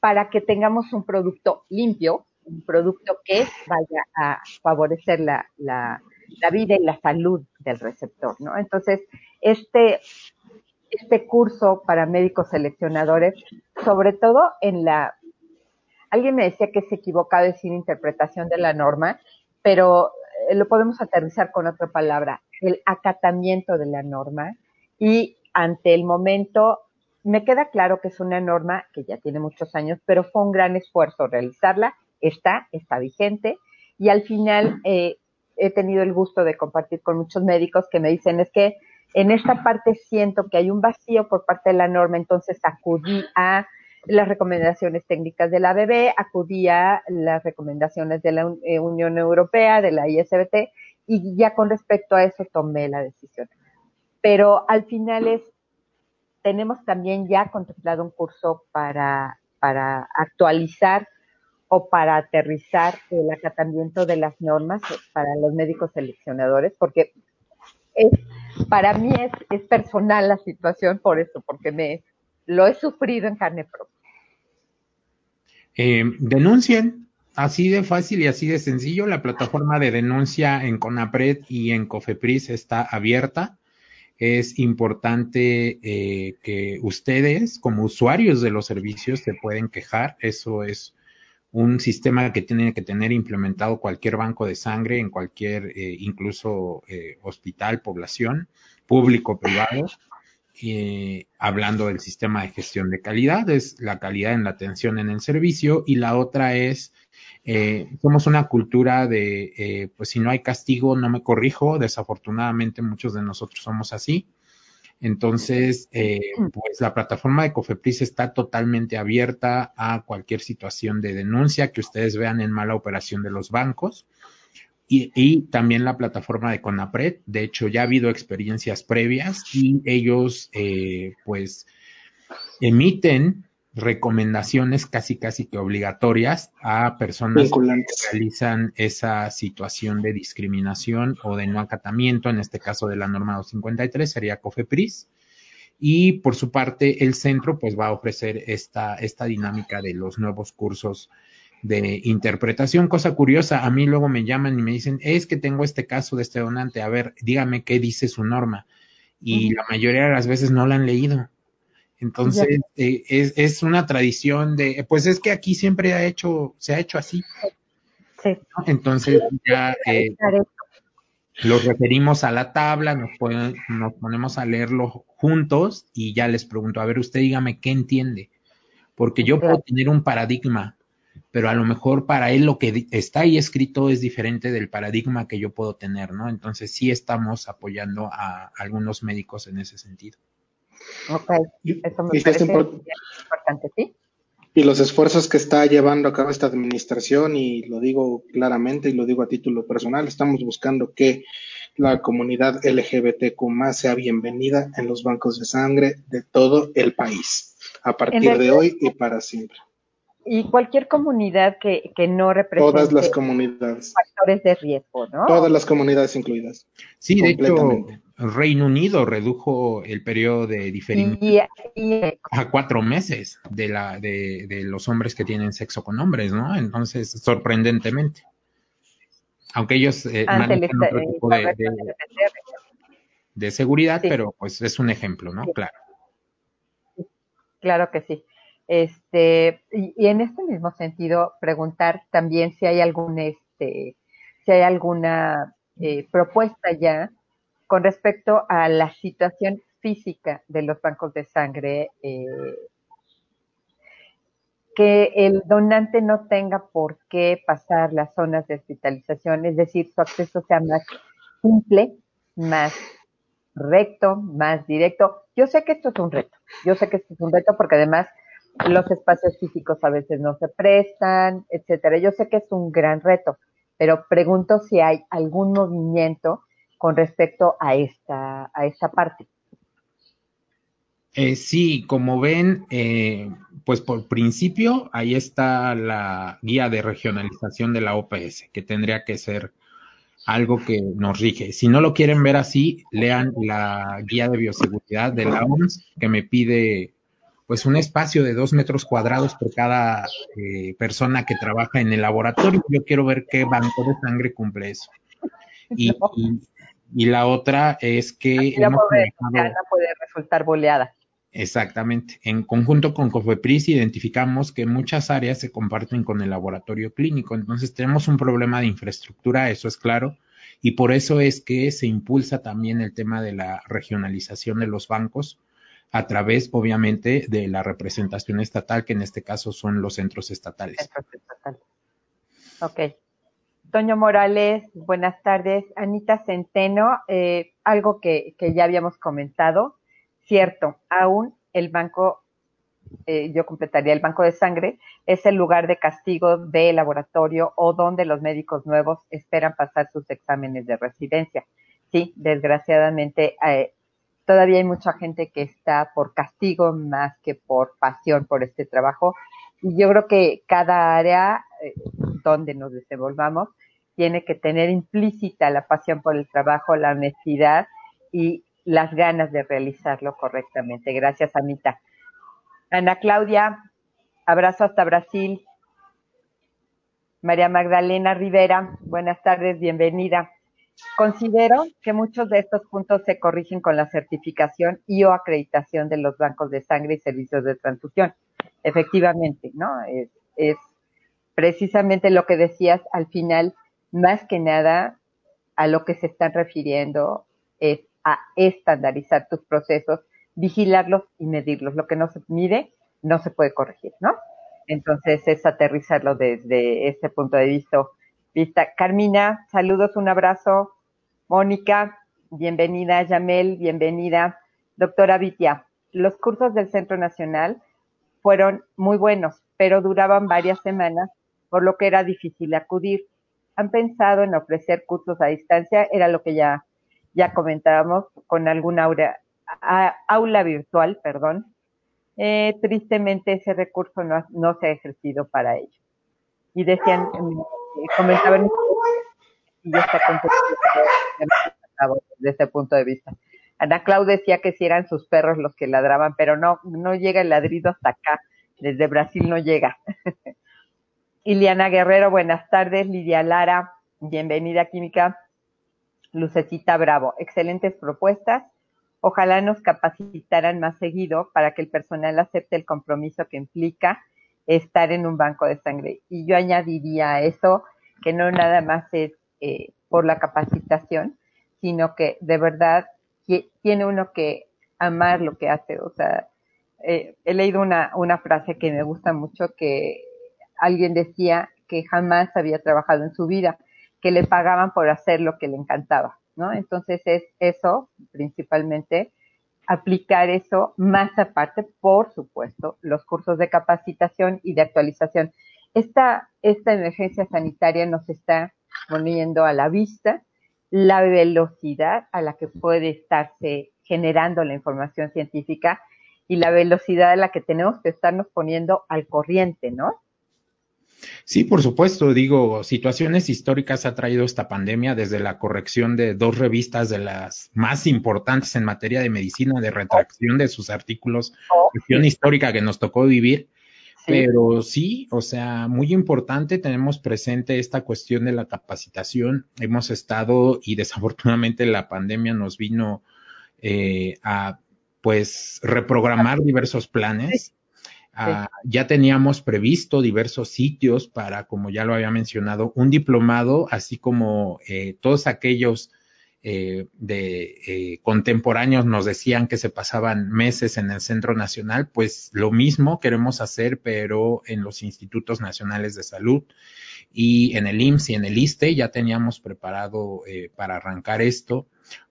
para que tengamos un producto limpio, un producto que vaya a favorecer la, la vida y la salud del receptor, ¿no? Entonces, este, este curso para médicos seleccionadores, sobre todo en la, alguien me decía que se equivocaba decir interpretación de la norma, pero eh, lo podemos aterrizar con otra palabra, el acatamiento de la norma y ante el momento, me queda claro que es una norma que ya tiene muchos años, pero fue un gran esfuerzo realizarla, está, está vigente y al final eh, he tenido el gusto de compartir con muchos médicos que me dicen es que en esta parte siento que hay un vacío por parte de la norma, entonces acudí a las recomendaciones técnicas de la ABB, acudí a las recomendaciones de la eh, Unión Europea, de la ISBT, y ya con respecto a eso tomé la decisión. Pero al final es, tenemos también ya contemplado un curso para, para actualizar o para aterrizar el acatamiento de las normas para los médicos seleccionadores, porque es, para mí es, personal la situación por eso, porque me lo he sufrido en carne propia. Eh, denuncien, así de fácil y así de sencillo. La plataforma de denuncia en CONAPRED y en COFEPRIS está abierta. Es importante eh, que ustedes, como usuarios de los servicios, se pueden quejar. Eso es un sistema que tiene que tener implementado cualquier banco de sangre en cualquier, eh, incluso hospital, población, público, privado eh, hablando del sistema de gestión de calidad, es la calidad en la atención en el servicio y la otra es, eh, somos una cultura de, eh, pues si no hay castigo, no me corrijo, desafortunadamente muchos de nosotros somos así. Entonces, pues la plataforma de Cofepris está totalmente abierta a cualquier situación de denuncia que ustedes vean en mala operación de los bancos. Y, también la plataforma de Conapred. De hecho, ya ha habido experiencias previas y ellos, eh, pues, emiten recomendaciones casi casi que obligatorias a personas que realizan esa situación de discriminación o de no acatamiento, en este caso de la norma 253 sería COFEPRIS. Y por su parte, el centro pues va a ofrecer esta, esta dinámica de los nuevos cursos de interpretación. Cosa curiosa, a mí luego me llaman y me dicen, es que tengo este caso de este donante, a ver, dígame qué dice su norma. Y la mayoría de las veces no la han leído. Entonces, eh, es, es, una tradición de, pues es que aquí siempre ha hecho, se ha hecho así. Entonces, ya eh, los referimos a la tabla, nos, nos ponemos a leerlo juntos y ya les pregunto, a ver, usted dígame qué entiende. Porque yo puedo tener un paradigma pero a lo mejor para él lo que está ahí escrito es diferente del paradigma que yo puedo tener, ¿no? Entonces sí estamos apoyando a algunos médicos en ese sentido. Ok, eso me parece importante, ¿sí? Y los esfuerzos que está llevando a cabo esta administración, y lo digo claramente y lo digo a título personal, estamos buscando que la comunidad LGBTQ sea bienvenida en los bancos de sangre de todo el país, a partir de hoy y para siempre. Y cualquier comunidad que, que no represente Todas las comunidades. factores de riesgo, ¿no? Todas las comunidades incluidas. Sí, de hecho, Reino Unido redujo el periodo de diferencia a cuatro meses de, la, de, de los hombres que tienen sexo con hombres, ¿no? Entonces, sorprendentemente aunque ellos eh, manejan otro tipo de, de, seguridad, pero pues es un ejemplo, ¿no? Claro. Claro que sí. Este, y, en este mismo sentido, preguntar también si hay algún, este, si hay alguna eh, propuesta ya con respecto a la situación física de los bancos de sangre eh, que el donante no tenga por qué pasar las zonas de hospitalización, es decir, su acceso sea más simple, más recto, más directo. Yo sé que esto es un reto, yo sé que esto es un reto porque además los espacios físicos a veces no se prestan, etcétera. Yo sé que es un gran reto, pero pregunto si hay algún movimiento con respecto a esta, a esta parte. Eh, sí, como ven, eh, pues por principio ahí está la guía de regionalización de la OPS, que tendría que ser algo que nos rige. Si no lo quieren ver así, lean la guía de bioseguridad de la OMS, que me pide pues un espacio de dos metros cuadrados por cada eh, persona que trabaja en el laboratorio. Yo quiero ver qué banco de sangre cumple eso. Y, y, la otra es que... La puede, puede resultar boleada. Exactamente. En conjunto con COFEPRIS identificamos que muchas áreas se comparten con el laboratorio clínico. Entonces tenemos un problema de infraestructura, eso es claro, y por eso es que se impulsa también el tema de la regionalización de los bancos a través, obviamente, de la representación estatal, que en este caso son los centros estatales. Centros estatales. Ok. Toño Morales, buenas tardes. Anita Centeno, eh, algo que, ya habíamos comentado, Cierto, aún el banco, eh, yo completaría el banco de sangre, es el lugar de castigo de laboratorio o donde los médicos nuevos esperan pasar sus exámenes de residencia. Sí, desgraciadamente eh, todavía hay mucha gente que está por castigo más que por pasión por este trabajo. Y yo creo que cada área eh, donde nos desenvolvamos tiene que tener implícita la pasión por el trabajo, la honestidad y las ganas de realizarlo correctamente. Gracias, Anita. Ana Claudia, abrazo hasta Brasil. María Magdalena Rivera, buenas tardes, bienvenida. Considero que muchos de estos puntos se corrigen con la certificación y o acreditación de los bancos de sangre y servicios de transfusión. Efectivamente, ¿no? Es, es precisamente lo que decías al final, más que nada a lo que se están refiriendo es a estandarizar tus procesos, vigilarlos y medirlos. Lo que no se mide no se puede corregir, ¿no? Entonces es aterrizarlo desde ese punto de vista. vista. Carmina, saludos, un abrazo. Mónica, bienvenida. Yamel, bienvenida. Doctora Vitia, los cursos del Centro Nacional fueron muy buenos, pero duraban varias semanas, por lo que era difícil acudir. ¿Han pensado en ofrecer cursos a distancia? Era lo que ya ya comentábamos, con alguna aula, virtual, perdón. Eh, tristemente ese recurso no, no, se ha ejercido para ello. Y decían, eh, comentaban, y ya está desde ese punto de vista. Ana Clau decía que si eran sus perros los que ladraban, pero no, no llega el ladrido hasta acá. Desde Brasil no llega. Iliana Guerrero, buenas tardes. Lidia Lara, bienvenida, Química. Lucecita Bravo, excelentes propuestas. Ojalá nos capacitaran más seguido para que el personal acepte el compromiso que implica estar en un banco de sangre. Y yo añadiría a eso que no nada más es eh, por la capacitación, sino que de verdad tiene uno que amar lo que hace. O sea, eh, he leído una, una frase que me gusta mucho que alguien decía que jamás había trabajado en su vida que le pagaban por hacer lo que le encantaba, ¿no? Entonces es eso, principalmente, aplicar eso más aparte, por supuesto, los cursos de capacitación y de actualización. Esta, esta emergencia sanitaria nos está poniendo a la vista la velocidad a la que puede estarse generando la información científica y la velocidad a la que tenemos que estarnos poniendo al corriente, ¿no? Sí, por supuesto, digo, situaciones históricas ha traído esta pandemia desde la corrección de dos revistas de las más importantes en materia de medicina, de retracción de sus artículos, oh, cuestión histórica que nos tocó vivir. Pero sí, o sea, muy importante, tenemos presente esta cuestión de la capacitación. Hemos estado y desafortunadamente la pandemia nos vino eh, a pues reprogramar diversos planes. Ah, ya teníamos previsto diversos sitios para, como ya lo había mencionado, un diplomado, así como eh, todos aquellos eh, de eh, contemporáneos nos decían que se pasaban meses en el Centro Nacional, pues lo mismo queremos hacer, pero en los institutos nacionales de salud y en el IMSS y en el ISTE ya teníamos preparado para arrancar esto,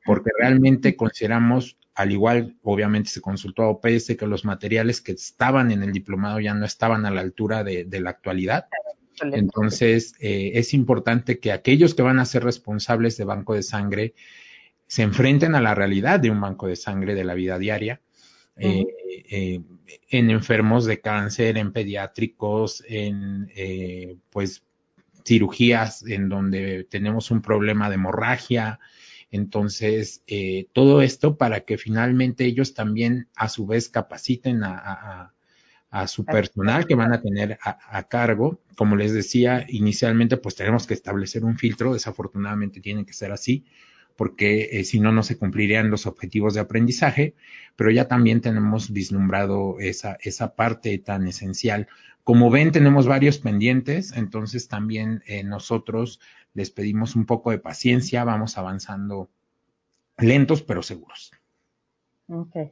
porque realmente consideramos al igual, obviamente se consultó a OPS que los materiales que estaban en el diplomado ya no estaban a la altura de, la actualidad. Entonces, eh, es importante que aquellos que van a ser responsables de banco de sangre se enfrenten a la realidad de un banco de sangre de la vida diaria. Eh, eh, en enfermos de cáncer, en pediátricos, en pues cirugías en donde tenemos un problema de hemorragia, entonces, eh, todo esto para que finalmente ellos también a su vez capaciten a, su personal que van a tener a, cargo. Como les decía inicialmente, pues tenemos que establecer un filtro, desafortunadamente tiene que ser así, porque eh, si no, no se cumplirían los objetivos de aprendizaje, pero ya también tenemos vislumbrado esa, esa parte tan esencial. Como ven, tenemos varios pendientes, entonces también eh, nosotros les pedimos un poco de paciencia, vamos avanzando lentos pero seguros. Okay.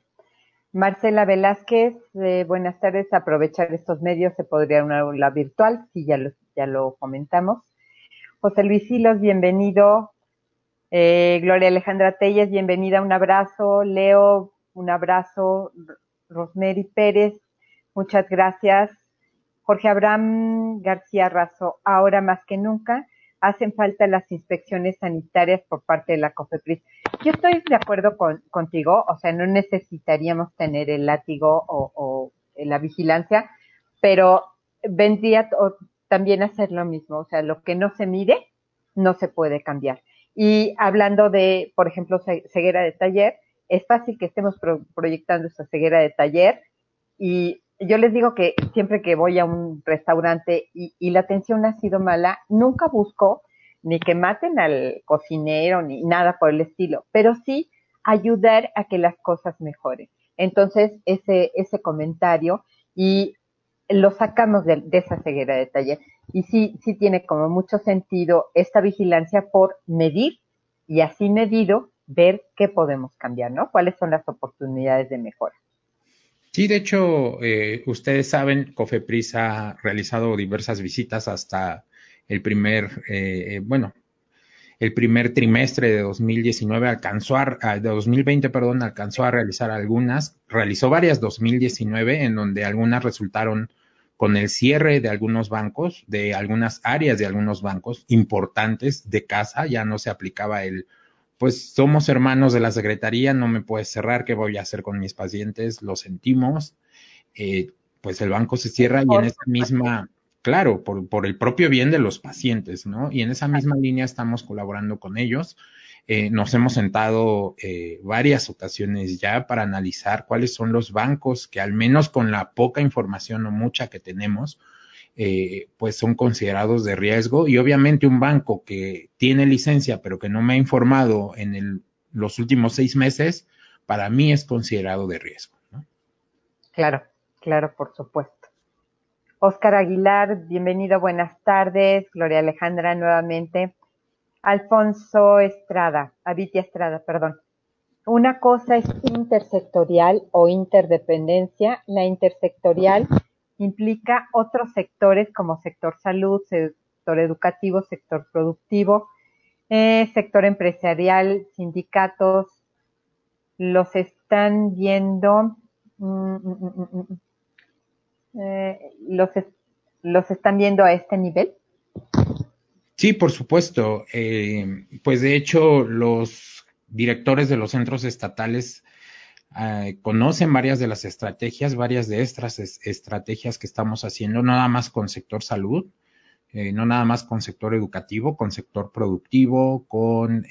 Marcela Velázquez, eh, buenas tardes. Aprovechar estos medios se podría una aula virtual, sí, ya lo, ya lo comentamos. José Luis Silos, bienvenido. Eh, Gloria Alejandra Telles, bienvenida, un abrazo. Leo, un abrazo. Rosemary Pérez, muchas gracias. Jorge Abraham García Razo, ahora más que nunca hacen falta las inspecciones sanitarias por parte de la COFEPRIS. Yo estoy de acuerdo con, contigo, o sea, no necesitaríamos tener el látigo o, la vigilancia, pero vendría también hacer lo mismo, o sea, lo que no se mide no se puede cambiar. Y hablando de, por ejemplo, ceguera de taller, es fácil que estemos proyectando esta ceguera de taller y yo les digo que siempre que voy a un restaurante y, la atención ha sido mala, nunca busco ni que maten al cocinero ni nada por el estilo, pero sí ayudar a que las cosas mejoren. Entonces, ese, ese comentario y lo sacamos de, esa ceguera de taller. Y sí, sí tiene como mucho sentido esta vigilancia por medir y así medido ver qué podemos cambiar, ¿no? ¿Cuáles son las oportunidades de mejora? Sí, de hecho, eh, ustedes saben, Cofepris ha realizado diversas visitas hasta el primer, eh, bueno, el primer trimestre de 2019 alcanzó a, de 2020, perdón, alcanzó a realizar algunas, realizó varias 2019 en donde algunas resultaron con el cierre de algunos bancos, de algunas áreas de algunos bancos importantes de casa, ya no se aplicaba el pues somos hermanos de la Secretaría, no me puedes cerrar, ¿qué voy a hacer con mis pacientes? Lo sentimos. Eh, pues el banco se cierra y en esa misma, claro, por, por, el propio bien de los pacientes, ¿no? Y en esa misma línea estamos colaborando con ellos. Eh, nos hemos sentado eh, varias ocasiones ya para analizar cuáles son los bancos que al menos con la poca información o mucha que tenemos, eh, pues son considerados de riesgo y obviamente un banco que tiene licencia pero que no me ha informado en los últimos seis meses, para mí es considerado de riesgo. Claro, claro, por supuesto. Oscar Aguilar, bienvenido, buenas tardes. Gloria Alejandra, nuevamente. Alfonso Estrada, Avitia Estrada, perdón. Una cosa es intersectorial o interdependencia. La intersectorial implica otros sectores como sector salud, sector educativo, sector productivo, eh, sector empresarial, sindicatos, los están viendo, mm, mm, mm, eh, los, los están viendo a este nivel. Sí, por supuesto. Eh, pues de hecho, los directores de los centros estatales eh, conocen varias de las estrategias, varias de estas estrategias que estamos haciendo, nada más con sector salud, eh, no nada más con sector educativo, con sector productivo, con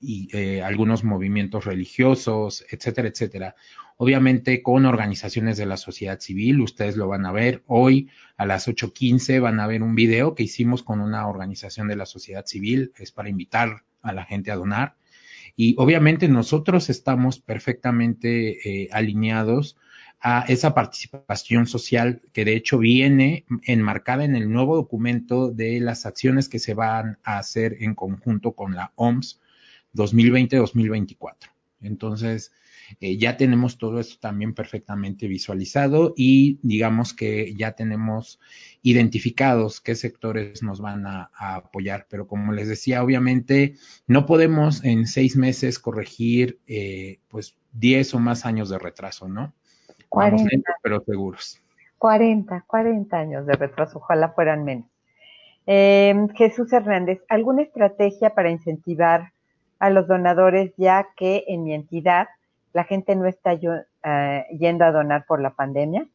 y, algunos movimientos religiosos, etcétera, etcétera. Obviamente con organizaciones de la sociedad civil, ustedes lo van a ver hoy a las 8.15, van a ver un video que hicimos con una organización de la sociedad civil, es para invitar a la gente a donar. Y obviamente nosotros estamos perfectamente eh, alineados a esa participación social que de hecho viene enmarcada en el nuevo documento de las acciones que se van a hacer en conjunto con la OMS 2020-2024. Entonces, eh, ya tenemos todo esto también perfectamente visualizado y digamos que ya tenemos identificados qué sectores nos van a, apoyar. Pero como les decía, obviamente no podemos en seis meses corregir eh, pues 10 o más años de retraso, ¿no? 40. pero seguros. 40, 40 años de retraso, ojalá fueran menos. Eh, Jesús Hernández, ¿alguna estrategia para incentivar a los donadores ya que en mi entidad la gente no está eh, yendo a donar por la pandemia?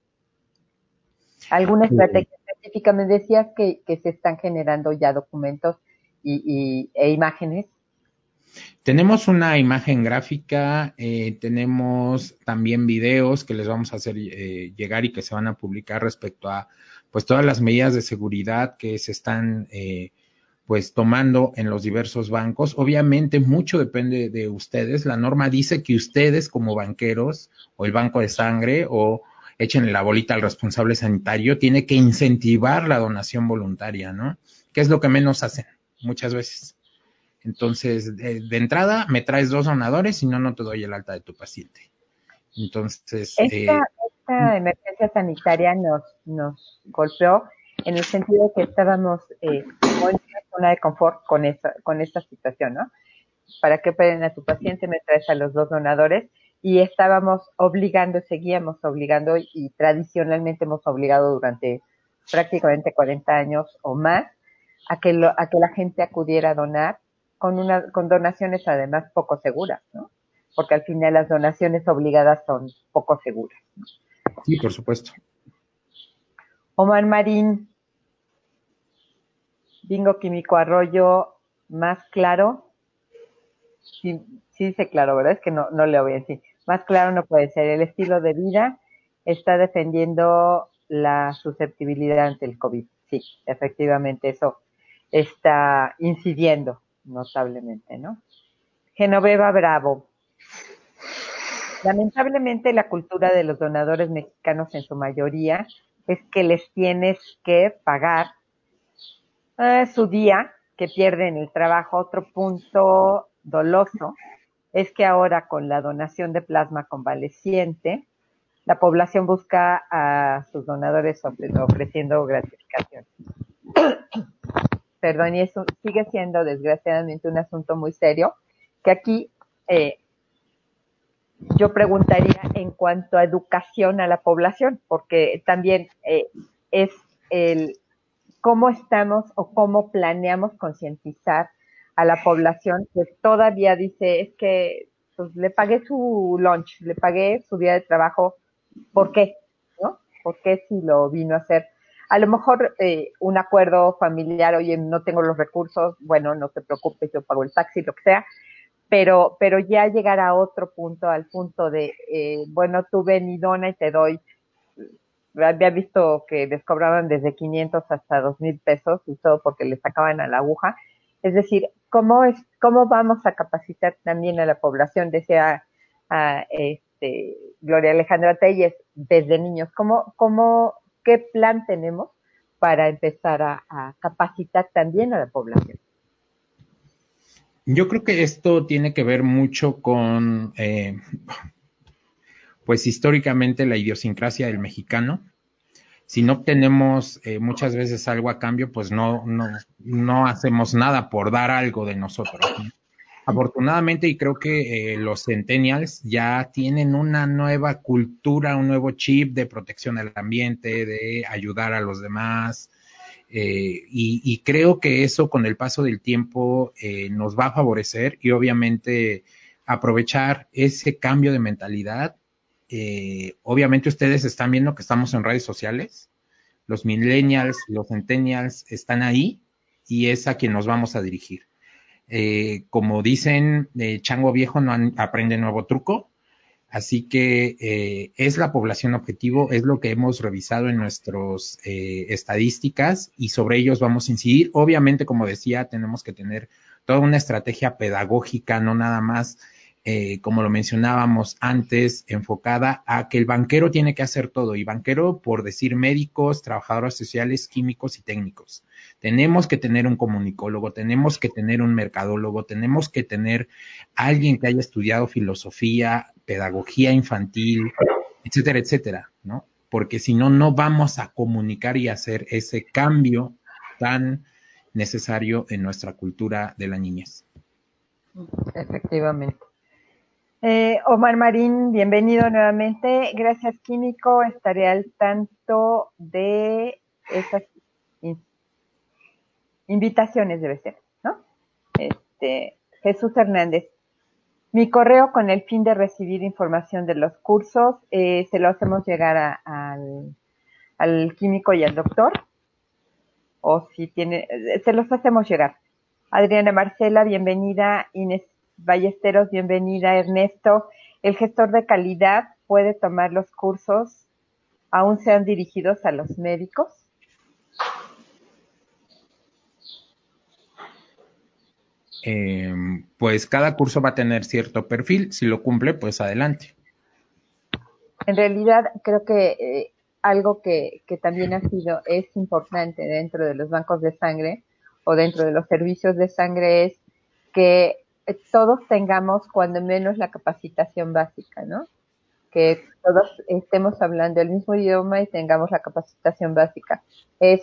¿Alguna estrategia específica? Me decías que, se están generando ya documentos y, e imágenes. Tenemos una imagen gráfica, eh, tenemos también videos que les vamos a hacer eh, llegar y que se van a publicar respecto a pues todas las medidas de seguridad que se están pues tomando en los diversos bancos. Obviamente mucho depende de ustedes. La norma dice que ustedes como banqueros o el banco de sangre o echen la bolita al responsable sanitario, tiene que incentivar la donación voluntaria, ¿no? Que es lo que menos hacen muchas veces. Entonces, de, entrada, me traes dos donadores y no, no te doy el alta de tu paciente. Entonces... Esta, eh, esta emergencia sanitaria nos, nos golpeó en el sentido de que estábamos eh, en una zona de confort con esta, con esta situación, ¿no? Para que operen a tu paciente, me traes a los dos donadores y estábamos obligando, seguíamos obligando y tradicionalmente hemos obligado durante prácticamente 40 años o más a que, lo, a que la gente acudiera a donar con, una, con donaciones además poco seguras, ¿no? Porque al final las donaciones obligadas son poco seguras. Sí, por supuesto. Omar Marín, bingo químico arroyo más claro. Sí, sí dice claro, ¿verdad? Es que no, no le voy a decir. Más claro no puede ser. El estilo de vida está defendiendo la susceptibilidad ante el COVID. Sí, efectivamente, eso está incidiendo notablemente, ¿no? Genoveva Bravo. Lamentablemente la cultura de los donadores mexicanos en su mayoría es que les tienes que pagar su día que pierden el trabajo. Otro punto doloso es que ahora con la donación de plasma convaleciente, la población busca a sus donadores ofreciendo gratificación. Perdón, y eso sigue siendo desgraciadamente un asunto muy serio, que aquí eh, yo preguntaría en cuanto a educación a la población, porque también eh, es el cómo estamos o cómo planeamos concientizar a la población que todavía dice, es que pues, le pagué su lunch, le pagué su día de trabajo, ¿por qué? ¿Por qué si lo vino a hacer? A lo mejor eh, un acuerdo familiar, oye, no tengo los recursos, bueno, no te preocupes, yo pago el taxi, lo que sea, pero, pero ya llegar a otro punto, al punto de, eh, bueno, tú ven y dona y te doy había visto que les cobraban desde 500 hasta 2,000 pesos y todo porque les sacaban a la aguja. Es decir, ¿cómo, es, cómo vamos a capacitar también a la población? Decía a, este, Gloria Alejandra Telles, desde niños, ¿cómo, cómo, ¿qué plan tenemos para empezar a, capacitar también a la población? Yo creo que esto tiene que ver mucho con, eh, pues históricamente la idiosincrasia del mexicano. Si no obtenemos eh, muchas veces algo a cambio, pues no, no, no hacemos nada por dar algo de nosotros. Afortunadamente, y creo que eh, los centennials ya tienen una nueva cultura, un nuevo chip de protección del ambiente, de ayudar a los demás, Eh, y, creo que eso con el paso del tiempo eh, nos va a favorecer y obviamente aprovechar ese cambio de mentalidad. Eh, obviamente ustedes están viendo que estamos en redes sociales, los millennials, los centennials están ahí y es a quien nos vamos a dirigir. como dicen, chango viejo no aprende nuevo truco, Así que eh, es la población objetivo, es lo que hemos revisado en nuestras eh, estadísticas y sobre ellos vamos a incidir. Obviamente, como decía, tenemos que tener toda una estrategia pedagógica, no nada más, eh, como lo mencionábamos antes, enfocada a que el banquero tiene que hacer todo. Y banquero, por decir médicos, trabajadores sociales, químicos y técnicos. Tenemos que tener un comunicólogo, tenemos que tener un mercadólogo, tenemos que tener alguien que haya estudiado filosofía, pedagogía infantil, etcétera, etcétera, ¿no? Porque si no, no vamos a comunicar y hacer ese cambio tan necesario en nuestra cultura de la niñez. Efectivamente. Eh, Omar Marín, bienvenido nuevamente. Gracias, Químico. Estaré al tanto de esas invitaciones, debe ser, ¿no? Este, Jesús Hernández. Mi correo con el fin de recibir información de los cursos, eh, se lo hacemos llegar al, al, químico y al doctor, o si tiene, eh, se los hacemos llegar. Adriana Marcela, bienvenida. Inés Ballesteros, bienvenida. Ernesto, el gestor de calidad puede tomar los cursos, aún sean dirigidos a los médicos. Eh, pues cada curso va a tener cierto perfil, si lo cumple, pues adelante. En realidad, creo que eh, algo que, que, también ha sido, es importante dentro de los bancos de sangre o dentro de los servicios de sangre es que todos tengamos cuando menos la capacitación básica, ¿no? Que todos estemos hablando el mismo idioma y tengamos la capacitación básica. Es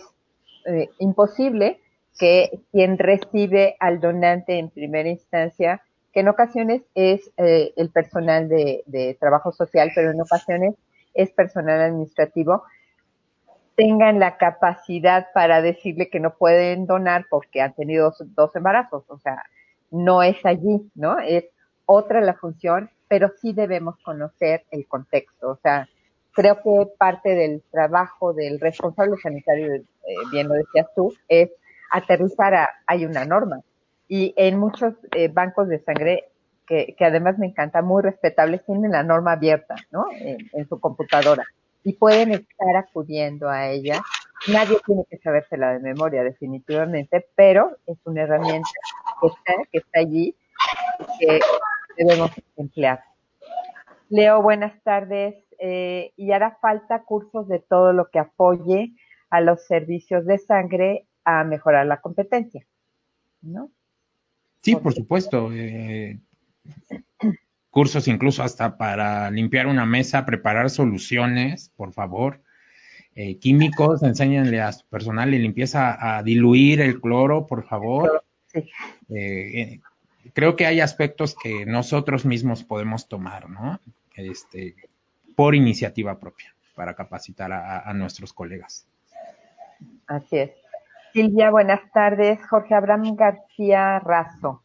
imposible que quien recibe al donante en primera instancia, que en ocasiones es eh, el personal de, trabajo social, pero en ocasiones es personal administrativo, tengan la capacidad para decirle que no pueden donar porque han tenido dos, embarazos. O sea, no es allí, ¿no? Es otra la función, pero sí debemos conocer el contexto. O sea, creo que parte del trabajo del responsable sanitario, eh, bien lo decías tú, es aterrizar a, hay una norma. Y en muchos eh, bancos de sangre, que, además me encanta, muy respetables, tienen la norma abierta, ¿no? En, su computadora. Y pueden estar acudiendo a ella. Nadie tiene que sabérsela de memoria, definitivamente, pero es una herramienta que está, que está allí que debemos emplear. Leo, buenas tardes. Eh, y hará falta cursos de todo lo que apoye a los servicios de sangre a mejorar la competencia, ¿no? Sí, por supuesto. Eh, cursos incluso hasta para limpiar una mesa, preparar soluciones, por favor. Eh, químicos, enséñenle a su personal de limpieza a diluir el cloro, por favor. Eh, creo que hay aspectos que nosotros mismos podemos tomar, ¿no? Este, por iniciativa propia, para capacitar a nuestros colegas. Así es. Silvia, buenas tardes. Jorge Abraham García Razo.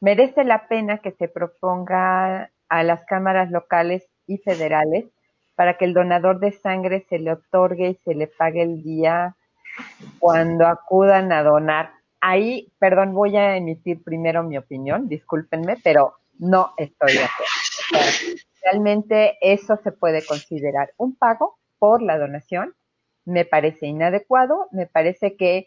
Merece la pena que se proponga a las cámaras locales y federales para que el donador de sangre se le otorgue y se le pague el día cuando acudan a donar. Ahí, perdón, voy a emitir primero mi opinión, discúlpenme, pero no estoy de acuerdo. realmente eso se puede considerar un pago por la donación me parece inadecuado, me parece que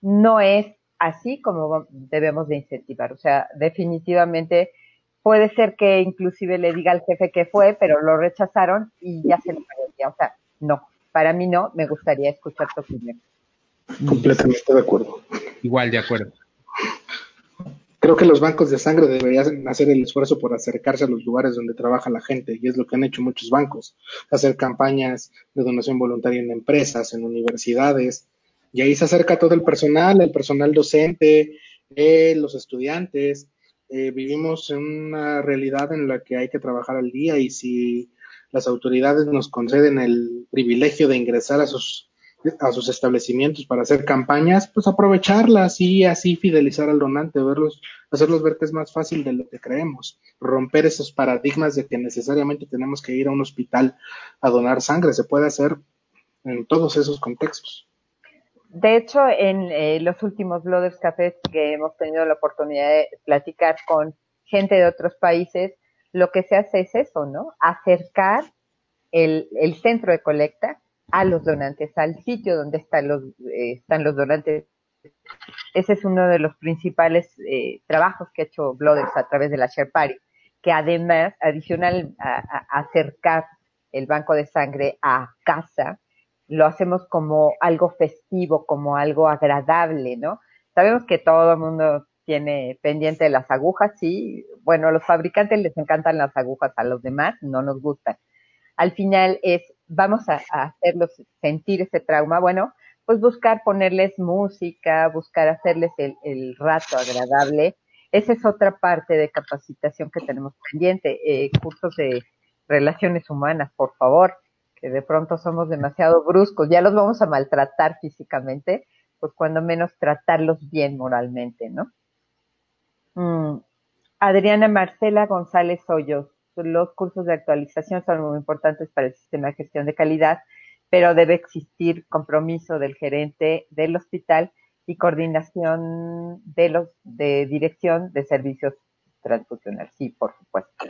no es así como debemos de incentivar. O sea, definitivamente puede ser que inclusive le diga al jefe que fue, pero lo rechazaron y ya se lo pagó. O sea, no, para mí no, me gustaría escuchar tu opinión. Completamente de acuerdo. Igual de acuerdo. Creo que los bancos de sangre deberían hacer el esfuerzo por acercarse a los lugares donde trabaja la gente, y es lo que han hecho muchos bancos, hacer campañas de donación voluntaria en empresas, en universidades, y ahí se acerca todo el personal, el personal docente, eh, los estudiantes. Eh, vivimos en una realidad en la que hay que trabajar al día y si las autoridades nos conceden el privilegio de ingresar a sus a sus establecimientos para hacer campañas, pues aprovecharlas y así fidelizar al donante, verlos, hacerlos ver que es más fácil de lo que creemos, romper esos paradigmas de que necesariamente tenemos que ir a un hospital a donar sangre, se puede hacer en todos esos contextos. De hecho, en eh, los últimos Blooders Cafés que hemos tenido la oportunidad de platicar con gente de otros países, lo que se hace es eso, ¿no? Acercar el, el centro de colecta a los donantes, al sitio donde están los, eh, están los donantes. Ese es uno de los principales eh, trabajos que ha hecho Blooders a través de la Share Party, que además, adicional a, acercar el banco de sangre a casa, lo hacemos como algo festivo, como algo agradable, ¿no? Sabemos que todo el mundo tiene pendiente las agujas, sí. Bueno, a los fabricantes les encantan las agujas, a los demás no nos gustan. Al final es vamos a, hacerlos sentir ese trauma, bueno, pues buscar ponerles música, buscar hacerles el, rato agradable. Esa es otra parte de capacitación que tenemos pendiente. Eh, cursos de relaciones humanas, por favor, que de pronto somos demasiado bruscos, ya los vamos a maltratar físicamente, pues cuando menos tratarlos bien moralmente, ¿no? Mm. Adriana Marcela González Hoyos, los cursos de actualización son muy importantes para el sistema de gestión de calidad, pero debe existir compromiso del gerente del hospital y coordinación de los de dirección de servicios transfusionales. Sí, por supuesto.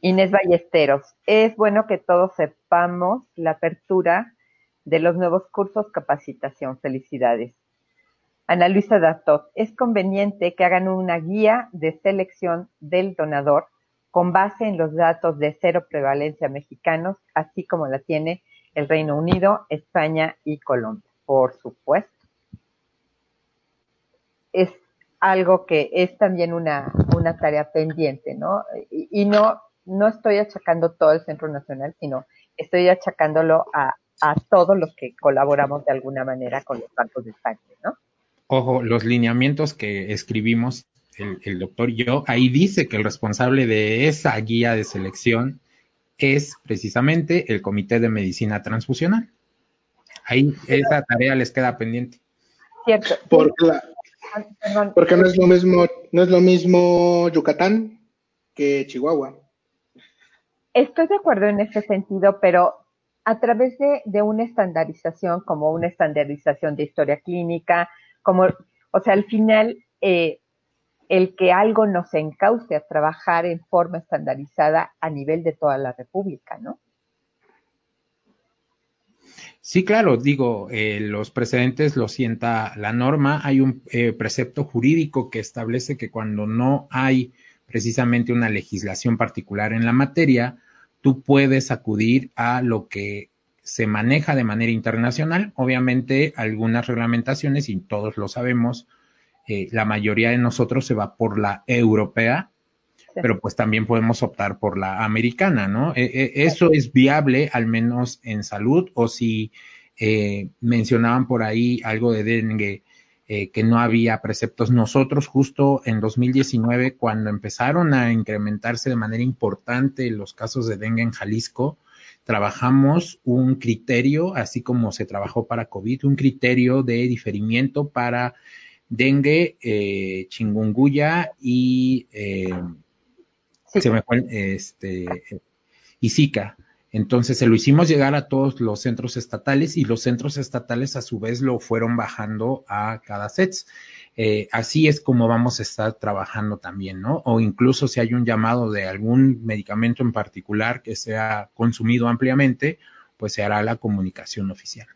Inés Ballesteros, es bueno que todos sepamos la apertura de los nuevos cursos capacitación. Felicidades. Ana Luisa Datot, es conveniente que hagan una guía de selección del donador con base en los datos de cero prevalencia mexicanos, así como la tiene el Reino Unido, España y Colombia, por supuesto. Es algo que es también una, una tarea pendiente, ¿no? Y, no, no estoy achacando todo el Centro Nacional, sino estoy achacándolo a, a todos los que colaboramos de alguna manera con los bancos de sangre, ¿no? Ojo, los lineamientos que escribimos el, doctor yo, ahí dice que el responsable de esa guía de selección es precisamente el Comité de Medicina Transfusional. Ahí esa tarea les queda pendiente. Cierto. Porque, no es lo mismo, no es lo mismo Yucatán que Chihuahua. Estoy de acuerdo en ese sentido, pero a través de, de, una estandarización, como una estandarización de historia clínica, como, o sea, al final, eh, el que algo nos encauce a trabajar en forma estandarizada a nivel de toda la República, ¿no? Sí, claro, digo, eh, los precedentes lo sienta la norma. Hay un eh, precepto jurídico que establece que cuando no hay precisamente una legislación particular en la materia, tú puedes acudir a lo que se maneja de manera internacional. Obviamente, algunas reglamentaciones, y todos lo sabemos, la mayoría de nosotros se va por la europea, pero pues también podemos optar por la americana, ¿no? E, e, eso es viable, al menos en salud, o si eh, mencionaban por ahí algo de dengue, eh, que no había preceptos. Nosotros justo en 2019, cuando empezaron a incrementarse de manera importante los casos de dengue en Jalisco, trabajamos un criterio, así como se trabajó para COVID, un criterio de diferimiento para dengue, eh, chingunguya y eh, se me fue, este, y Zika. Entonces se lo hicimos llegar a todos los centros estatales y los centros estatales a su vez lo fueron bajando a cada SETS. Eh, así es como vamos a estar trabajando también, ¿no? O incluso si hay un llamado de algún medicamento en particular que sea consumido ampliamente, pues se hará la comunicación oficial.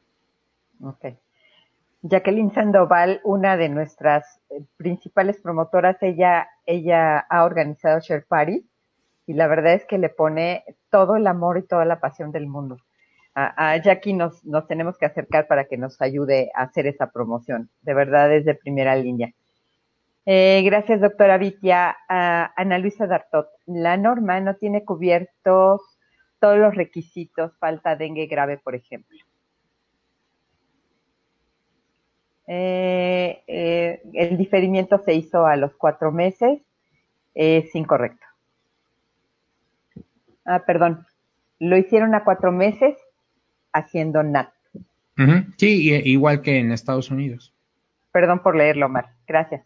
Okay. Jacqueline Sandoval, una de nuestras eh, principales promotoras, ella, ella ha organizado Share Party y la verdad es que le pone todo el amor y toda la pasión del mundo. A, Jackie nos, nos tenemos que acercar para que nos ayude a hacer esa promoción. De verdad es de primera línea. Eh, gracias, doctora Vitia. Ana Luisa Dartot, la norma no tiene cubiertos todos los requisitos, falta dengue grave, por ejemplo. Eh, eh, el diferimiento se hizo a los cuatro meses, es incorrecto. Ah, perdón, lo hicieron a cuatro meses haciendo NAT. Sí, igual que en Estados Unidos. Perdón por leerlo mal, gracias.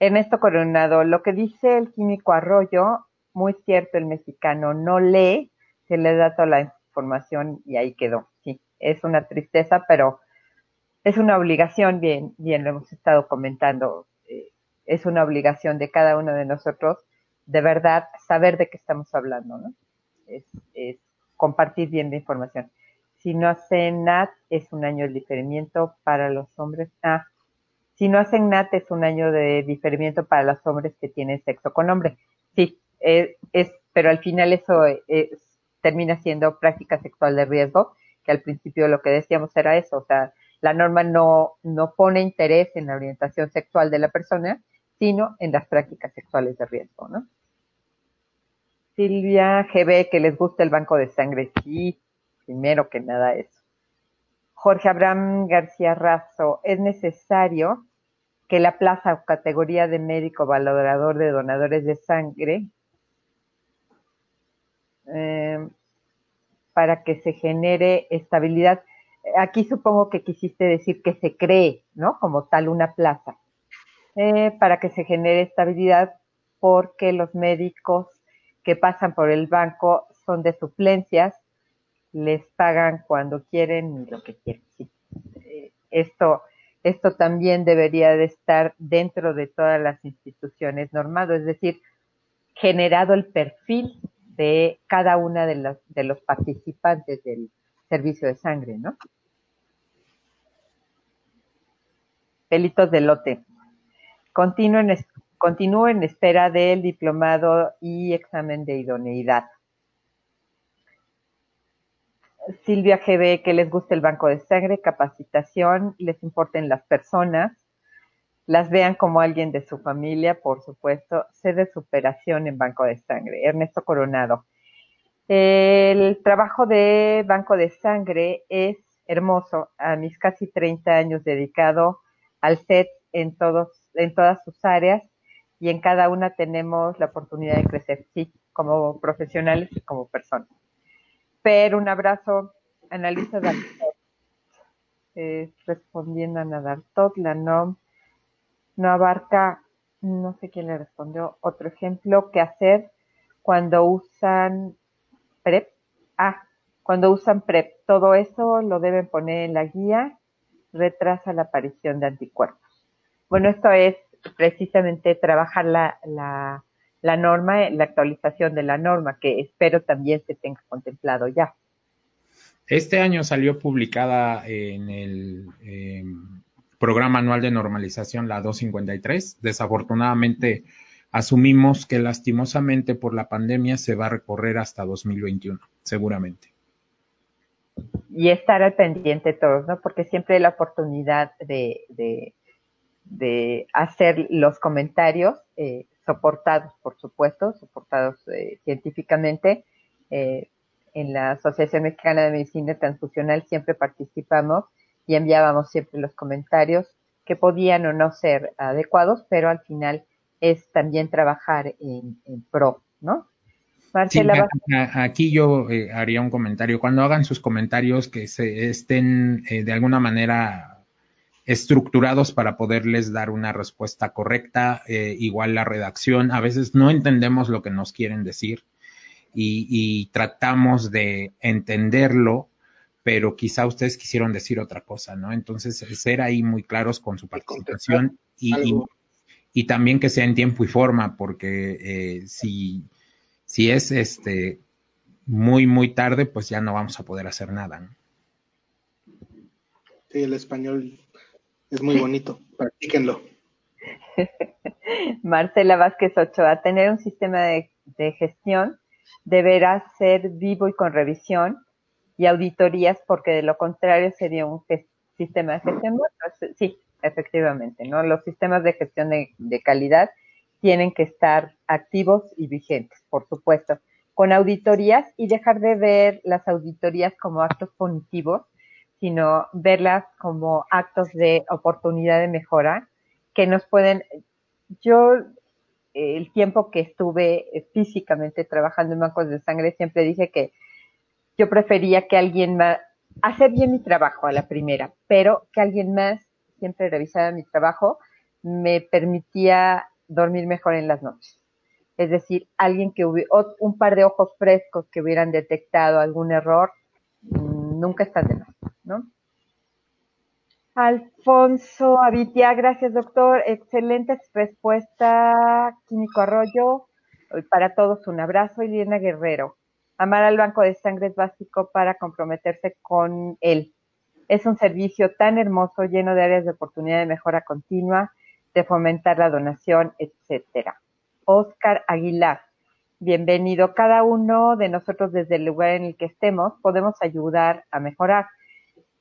Ernesto Coronado, lo que dice el químico Arroyo, muy cierto, el mexicano no lee, se le da toda la información y ahí quedó. Sí, es una tristeza, pero es una obligación, bien, bien lo hemos estado comentando, eh, es una obligación de cada uno de nosotros, de verdad, saber de qué estamos hablando, ¿no? Es, es compartir bien la información. Si no hacen NAT, es un año de diferimiento para los hombres. Ah, si no hacen NAT, es un año de diferimiento para los hombres que tienen sexo con hombre. Sí, eh, es, pero al final eso eh, termina siendo práctica sexual de riesgo, que al principio lo que decíamos era eso, o sea, la norma no, no pone interés en la orientación sexual de la persona, sino en las prácticas sexuales de riesgo, ¿no? Silvia GB, que les gusta el banco de sangre, sí, primero que nada eso. Jorge Abraham García Razo, es necesario que la plaza o categoría de médico valorador de donadores de sangre eh, para que se genere estabilidad. Aquí supongo que quisiste decir que se cree, ¿no? Como tal una plaza. Eh, para que se genere estabilidad porque los médicos que pasan por el banco son de suplencias les pagan cuando quieren y lo que quieren. Eh, esto, esto también debería de estar dentro de todas las instituciones normado, es decir, generado el perfil de cada una de los, de los participantes del servicio de sangre, ¿no? Pelitos de lote. Continúo en, espera del diplomado y examen de idoneidad. Silvia GB, que les guste el banco de sangre, capacitación, les importen las personas, las vean como alguien de su familia, por supuesto, sede de superación en banco de sangre. Ernesto Coronado. El trabajo de banco de sangre es hermoso. A mis casi 30 años dedicado al SET en, todos, en todas sus áreas y en cada una tenemos la oportunidad de crecer, sí, como profesionales y como personas. Pero un abrazo, Analisa Dartot. Eh, respondiendo a Nadartot, la NOM no abarca, no sé quién le respondió, otro ejemplo, qué hacer cuando usan PrEP. Ah, cuando usan PrEP. Todo eso lo deben poner en la guía, retrasa la aparición de anticuerpos. Bueno, esto es precisamente trabajar la, la, la norma, la actualización de la norma, que espero también se tenga contemplado ya. Este año salió publicada en el eh, programa anual de normalización la 253. Desafortunadamente, asumimos que lastimosamente por la pandemia se va a recorrer hasta 2021, seguramente. Y estar al pendiente todos, ¿no? Porque siempre hay la oportunidad de, de, hacer los comentarios eh, soportados, por supuesto, soportados eh, científicamente. Eh, en la Asociación Mexicana de Medicina Transfusional siempre participamos y enviábamos siempre los comentarios que podían o no ser adecuados, pero al final es también trabajar en, pro, ¿no? Marcela, aquí yo eh, haría un comentario. Cuando hagan sus comentarios que se estén de alguna manera estructurados para poderles dar una respuesta correcta, eh, igual la redacción, a veces no entendemos lo que nos quieren decir y, tratamos de entenderlo, pero quizá ustedes quisieron decir otra cosa, ¿no? Entonces, ser ahí muy claros con su participación y, también que sea en tiempo y forma, porque eh, si, si es este muy, muy tarde, pues ya no vamos a poder hacer nada, ¿no? Sí, el español es muy bonito, practíquenlo. Marcela Vázquez Ochoa, tener un sistema de, gestión deberá ser vivo y con revisión y auditorías, porque de lo contrario sería un sistema de gestión. sí, efectivamente, ¿no? Los sistemas de gestión de, de, calidad tienen que estar activos y vigentes, por supuesto, con auditorías y dejar de ver las auditorías como actos punitivos sino verlas como actos de oportunidad de mejora que nos pueden, yo el tiempo que estuve físicamente trabajando en bancos de sangre siempre dije que yo prefería que alguien hacer bien mi trabajo a la primera, pero que alguien más siempre revisara mi trabajo me permitía dormir mejor en las noches. Es decir, alguien que hubiera, un par de ojos frescos que hubieran detectado algún error, mm, nunca está de más, ¿no? Alfonso Avitia, gracias doctor, excelente respuesta, Químico Arroyo, para todos un abrazo, Liliana Guerrero. Amar al banco de sangre es básico para comprometerse con él. Es un servicio tan hermoso, lleno de áreas de oportunidad de mejora continua, de fomentar la donación, etcétera. Oscar Aguilar, bienvenido. Cada uno de nosotros desde el lugar en el que estemos podemos ayudar a mejorar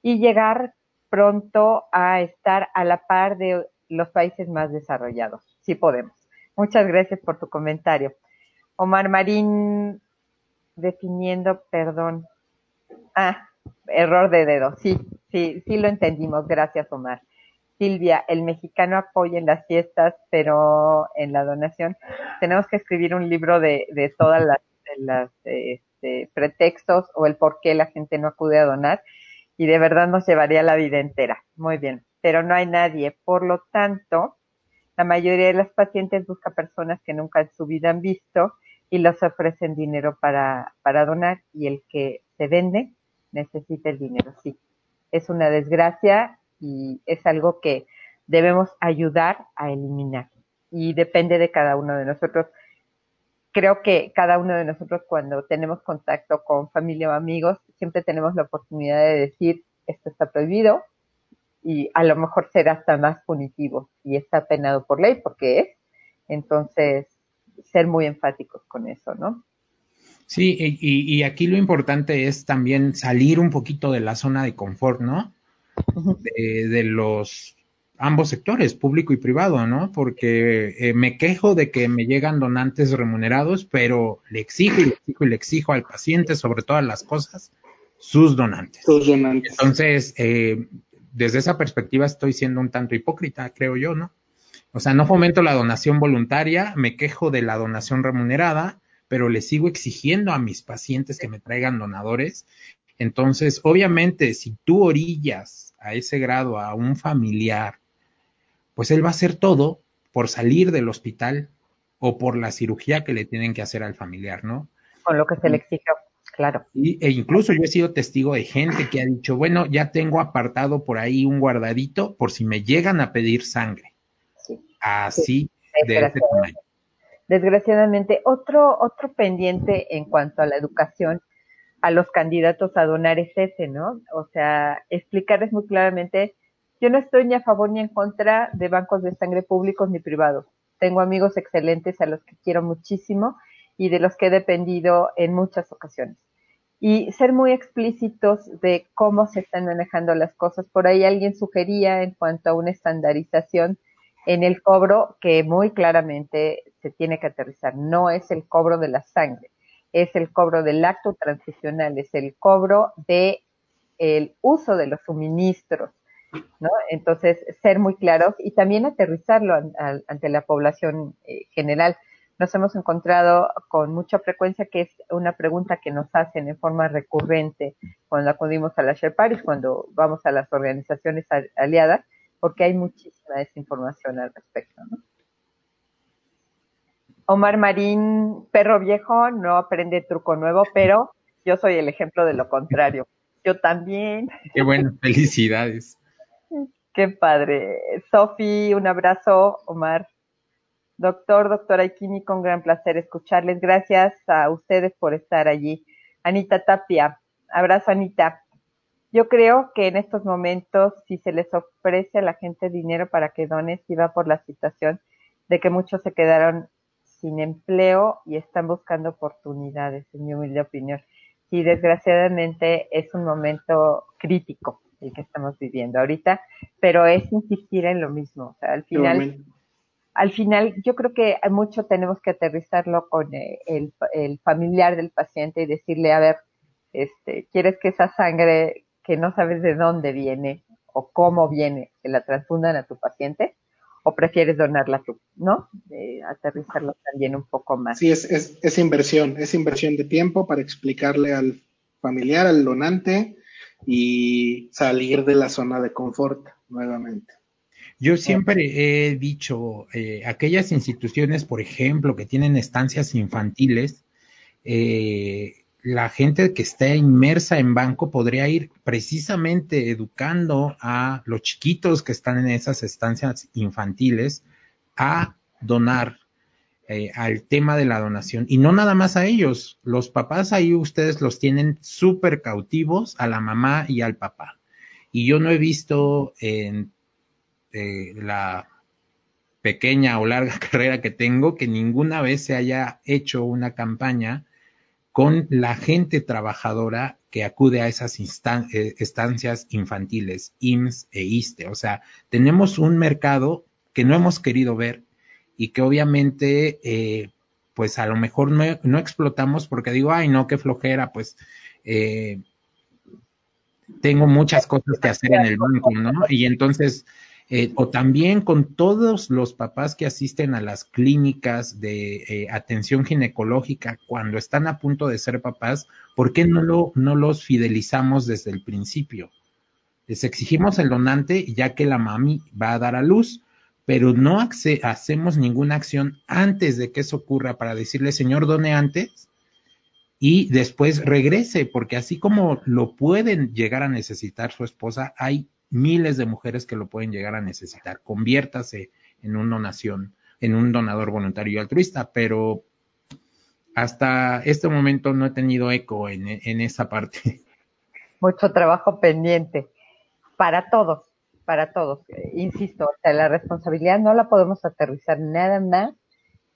y llegar pronto a estar a la par de los países más desarrollados. Sí podemos. Muchas gracias por tu comentario. Omar Marín definiendo, perdón. Ah, error de dedo. Sí, sí, sí lo entendimos. Gracias, Omar. Silvia, el mexicano apoya en las fiestas, pero en la donación tenemos que escribir un libro de, de todas las, las este, pretextos o el por qué la gente no acude a donar y de verdad nos llevaría la vida entera. Muy bien, pero no hay nadie. Por lo tanto, la mayoría de las pacientes busca personas que nunca en su vida han visto y los ofrecen dinero para, para donar y el que se vende necesita el dinero, sí. Es una desgracia y es algo que debemos ayudar a eliminar y depende de cada uno de nosotros. Creo que cada uno de nosotros cuando tenemos contacto con familia o amigos, siempre tenemos la oportunidad de decir, esto está prohibido y a lo mejor será hasta más punitivo y está penado por ley porque es. Entonces, ser muy enfáticos con eso, ¿no? Sí, y, aquí lo importante es también salir un poquito de la zona de confort, ¿no? De, los ambos sectores, público y privado, ¿no? Porque eh, me quejo de que me llegan donantes remunerados, pero le exijo y le exijo y le exijo al paciente, sobre todas las cosas, sus donantes. Sus donantes. Entonces, eh, desde esa perspectiva estoy siendo un tanto hipócrita, creo yo, ¿no? O sea, no fomento la donación voluntaria, me quejo de la donación remunerada, pero le sigo exigiendo a mis pacientes que me traigan donadores. Entonces, obviamente, si tú orillas a ese grado a un familiar, pues él va a hacer todo por salir del hospital o por la cirugía que le tienen que hacer al familiar, ¿no? Con lo que se le exigió, claro. Y, e incluso yo he sido testigo de gente que ha dicho, bueno, ya tengo apartado por ahí un guardadito por si me llegan a pedir sangre así de ese tamaño. Desgraciadamente, otro, otro pendiente en cuanto a la educación a los candidatos a donar es ese, ¿no? O sea, explicarles muy claramente, yo no estoy ni a favor ni en contra de bancos de sangre públicos ni privados. Tengo amigos excelentes a los que quiero muchísimo y de los que he dependido en muchas ocasiones. Y ser muy explícitos de cómo se están manejando las cosas. Por ahí alguien sugería en cuanto a una estandarización en el cobro que muy claramente se tiene que aterrizar. No es el cobro de la sangre, es el cobro del acto transicional, es el cobro de el uso de los suministros, ¿no? Entonces, ser muy claros y también aterrizarlo ante la población eh, general. Nos hemos encontrado con mucha frecuencia que es una pregunta que nos hacen en forma recurrente cuando acudimos a la Paris, cuando vamos a las organizaciones aliadas, porque hay muchísima desinformación al respecto. ¿no? Omar Marín, perro viejo, no aprende truco nuevo, pero yo soy el ejemplo de lo contrario. Yo también. Qué bueno, felicidades. Qué padre. Sofi, un abrazo, Omar. Doctor, doctora Ikini, con gran placer escucharles. Gracias a ustedes por estar allí. Anita Tapia, abrazo Anita. Yo creo que en estos momentos, si se les ofrece a la gente dinero para que done, si va por la situación de que muchos se quedaron sin empleo y están buscando oportunidades, en mi humilde opinión. Y desgraciadamente es un momento crítico el que estamos viviendo ahorita, pero es insistir en lo mismo. O sea, al final, al final yo creo que mucho tenemos que aterrizarlo con eh, el, el familiar del paciente y decirle, a ver, este, ¿quieres que esa sangre que no sabes de dónde viene o cómo viene, que la transfundan a tu paciente, o prefieres donarla tú, ¿no? aterrizarlo también un poco más. Sí, es, es, inversión, es inversión de tiempo para explicarle al familiar, al donante, y salir de la zona de confort nuevamente. Yo siempre he dicho, eh, aquellas instituciones, por ejemplo, que tienen estancias infantiles, eh, la gente que está inmersa en banco podría ir precisamente educando a los chiquitos que están en esas estancias infantiles a donar eh, al tema de la donación. Y no nada más a ellos, los papás ahí ustedes los tienen súper cautivos a la mamá y al papá. Y yo no he visto en eh, la pequeña o larga carrera que tengo que ninguna vez se haya hecho una campaña con la gente trabajadora que acude a esas eh, estancias infantiles, IMSS e ISTE. O sea, tenemos un mercado que no hemos querido ver y que obviamente, eh, pues a lo mejor no, explotamos porque digo, ay, no, qué flojera, pues eh, tengo muchas cosas que hacer en el banco, ¿no? Y entonces, eh, o también con todos los papás que asisten a las clínicas de atención ginecológica cuando están a punto de ser papás, ¿por qué no, lo, no los fidelizamos desde el principio? Les exigimos el donante ya que la mami va a dar a luz, pero no hacemos ninguna acción antes de que eso ocurra para decirle, Señor, done antes y después regrese, porque así como lo pueden llegar a necesitar su esposa, hay miles de mujeres que lo pueden llegar a necesitar. Conviértase en una donación, en un donador voluntario y altruista, pero hasta este momento no he tenido eco en, en esa parte. Mucho trabajo pendiente para todos para todos. Insisto, o sea, la responsabilidad no la podemos aterrizar nada más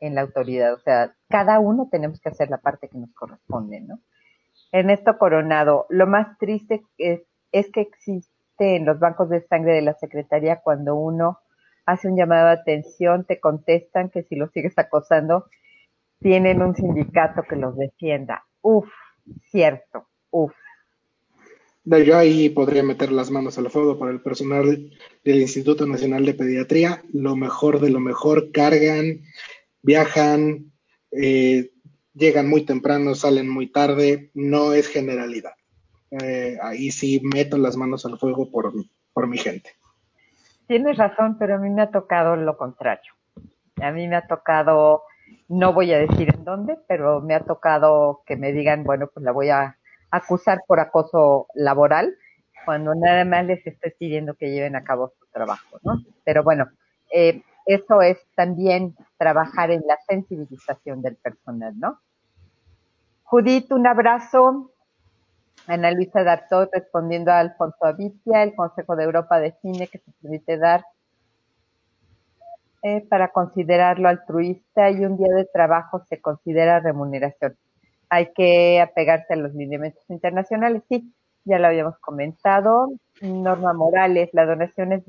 en la autoridad. O sea, cada uno tenemos que hacer la parte que nos corresponde, ¿no? Ernesto Coronado, lo más triste es, es que existe en los bancos de sangre de la Secretaría cuando uno hace un llamado de atención, te contestan que si lo sigues acosando, tienen un sindicato que los defienda. Uf, cierto, uf. Yo ahí podría meter las manos al fuego para el personal del Instituto Nacional de Pediatría. Lo mejor de lo mejor, cargan, viajan, eh, llegan muy temprano, salen muy tarde, no es generalidad. Eh, ahí sí meto las manos al fuego por, por mi gente. Tienes razón, pero a mí me ha tocado lo contrario. A mí me ha tocado, no voy a decir en dónde, pero me ha tocado que me digan, bueno, pues la voy a acusar por acoso laboral cuando nada más les estoy pidiendo que lleven a cabo su trabajo, ¿no? Pero bueno, eh, eso es también trabajar en la sensibilización del personal, ¿no? Judith, un abrazo. Ana Luisa Dartot respondiendo a Alfonso Avitia, el Consejo de Europa define que se permite dar eh, para considerarlo altruista y un día de trabajo se considera remuneración hay que apegarse a los lineamientos internacionales. Sí, ya lo habíamos comentado. Norma Morales, la donación es,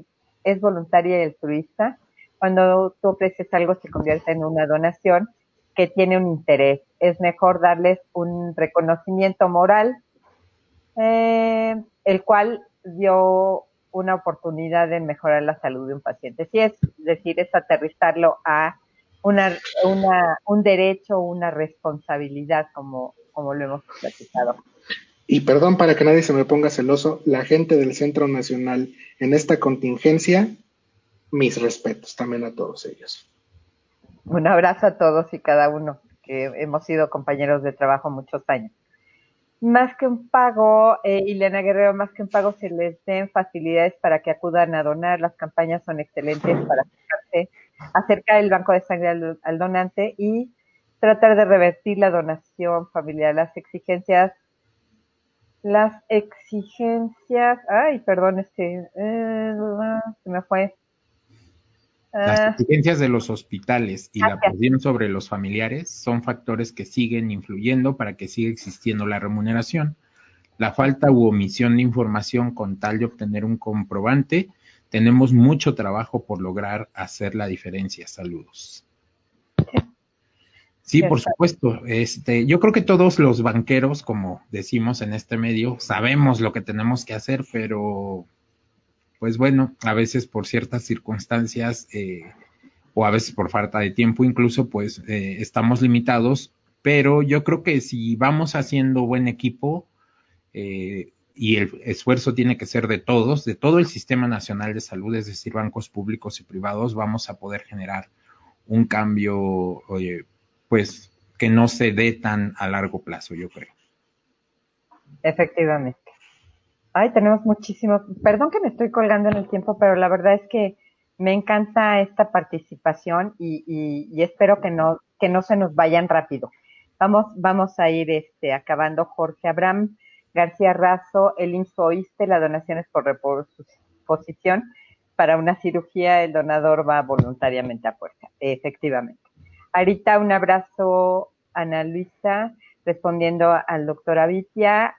es voluntaria y altruista. Cuando tú ofreces algo se convierte en una donación que tiene un interés. Es mejor darles un reconocimiento moral, eh, el cual dio una oportunidad de mejorar la salud de un paciente. Sí, es decir, es aterrizarlo a una, una, un derecho, una responsabilidad, como, como lo hemos platicado. Y perdón para que nadie se me ponga celoso, la gente del Centro Nacional en esta contingencia, mis respetos también a todos ellos. Un abrazo a todos y cada uno, que hemos sido compañeros de trabajo muchos años. Más que un pago, eh, Ileana Guerrero, más que un pago, se les den facilidades para que acudan a donar. Las campañas son excelentes para acercarse acerca del banco de sangre al, donante y tratar de revertir la donación familiar, las exigencias, las exigencias, ay, perdón, es que eh, se me fue. Las ah. exigencias de los hospitales y la presión sobre los familiares son factores que siguen influyendo para que siga existiendo la remuneración. La falta u omisión de información con tal de obtener un comprobante tenemos mucho trabajo por lograr hacer la diferencia. Saludos. Sí, por supuesto. Este, yo creo que todos los banqueros, como decimos en este medio, sabemos lo que tenemos que hacer, pero pues bueno, a veces por ciertas circunstancias eh, o a veces por falta de tiempo incluso, pues eh, estamos limitados. Pero yo creo que si vamos haciendo buen equipo, eh, y el esfuerzo tiene que ser de todos, de todo el Sistema Nacional de Salud, es decir, bancos públicos y privados, vamos a poder generar un cambio, pues que no se dé tan a largo plazo, yo creo. Efectivamente. Ay, tenemos muchísimo. Perdón que me estoy colgando en el tiempo, pero la verdad es que me encanta esta participación y, espero que no, que no se nos vayan rápido. Vamos, vamos a ir este, acabando. Jorge Abraham García Razo, el INSOISTE, la donación es por reposición. Para una cirugía, el donador va voluntariamente a fuerza, efectivamente. Ahorita un abrazo, Ana Luisa, respondiendo al doctor Avitia.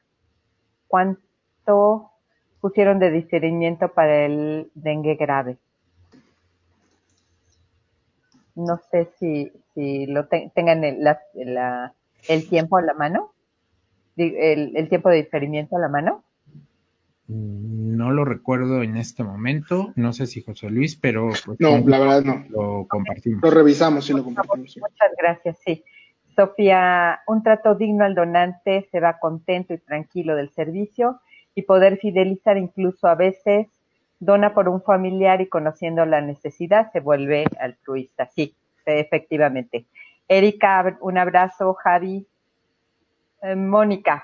¿Cuánto pusieron de discernimiento para el dengue grave? No sé si, si lo tengan el, el tiempo a la mano, el, el tiempo de diferimiento a la mano. Mm, no lo recuerdo en este momento, no sé si José Luis, pero pues, no, la verdad no. Lo compartimos. Lo revisamos y lo compartimos. Muchas gracias, sí. Sofía, un trato digno al donante se va contento y tranquilo del servicio y poder fidelizar incluso a veces dona por un familiar y conociendo la necesidad se vuelve altruista. Sí, efectivamente. Erika, un abrazo. Javi, eh, Mónica,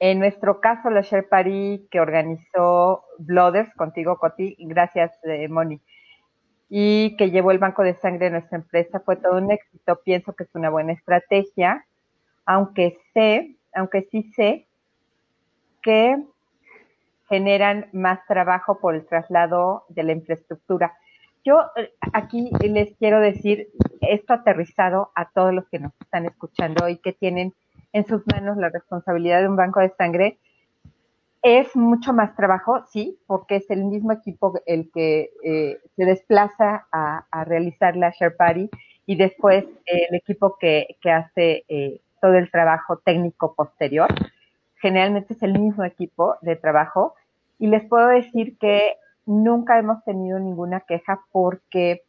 en nuestro caso, la Share Party que organizó Blooders, contigo, Coti, gracias, eh, Moni, y que llevó el banco de sangre de nuestra empresa, fue todo un éxito. Pienso que es una buena estrategia, aunque sé, aunque sí sé que generan más trabajo por el traslado de la infraestructura. Yo eh, aquí les quiero decir esto aterrizado a todos los que nos están escuchando y que tienen en sus manos la responsabilidad de un banco de sangre. Es mucho más trabajo, sí, porque es el mismo equipo el que eh, se desplaza a, realizar la share party y después el equipo que, hace eh, todo el trabajo técnico posterior. Generalmente es el mismo equipo de trabajo y les puedo decir que nunca hemos tenido ninguna queja porque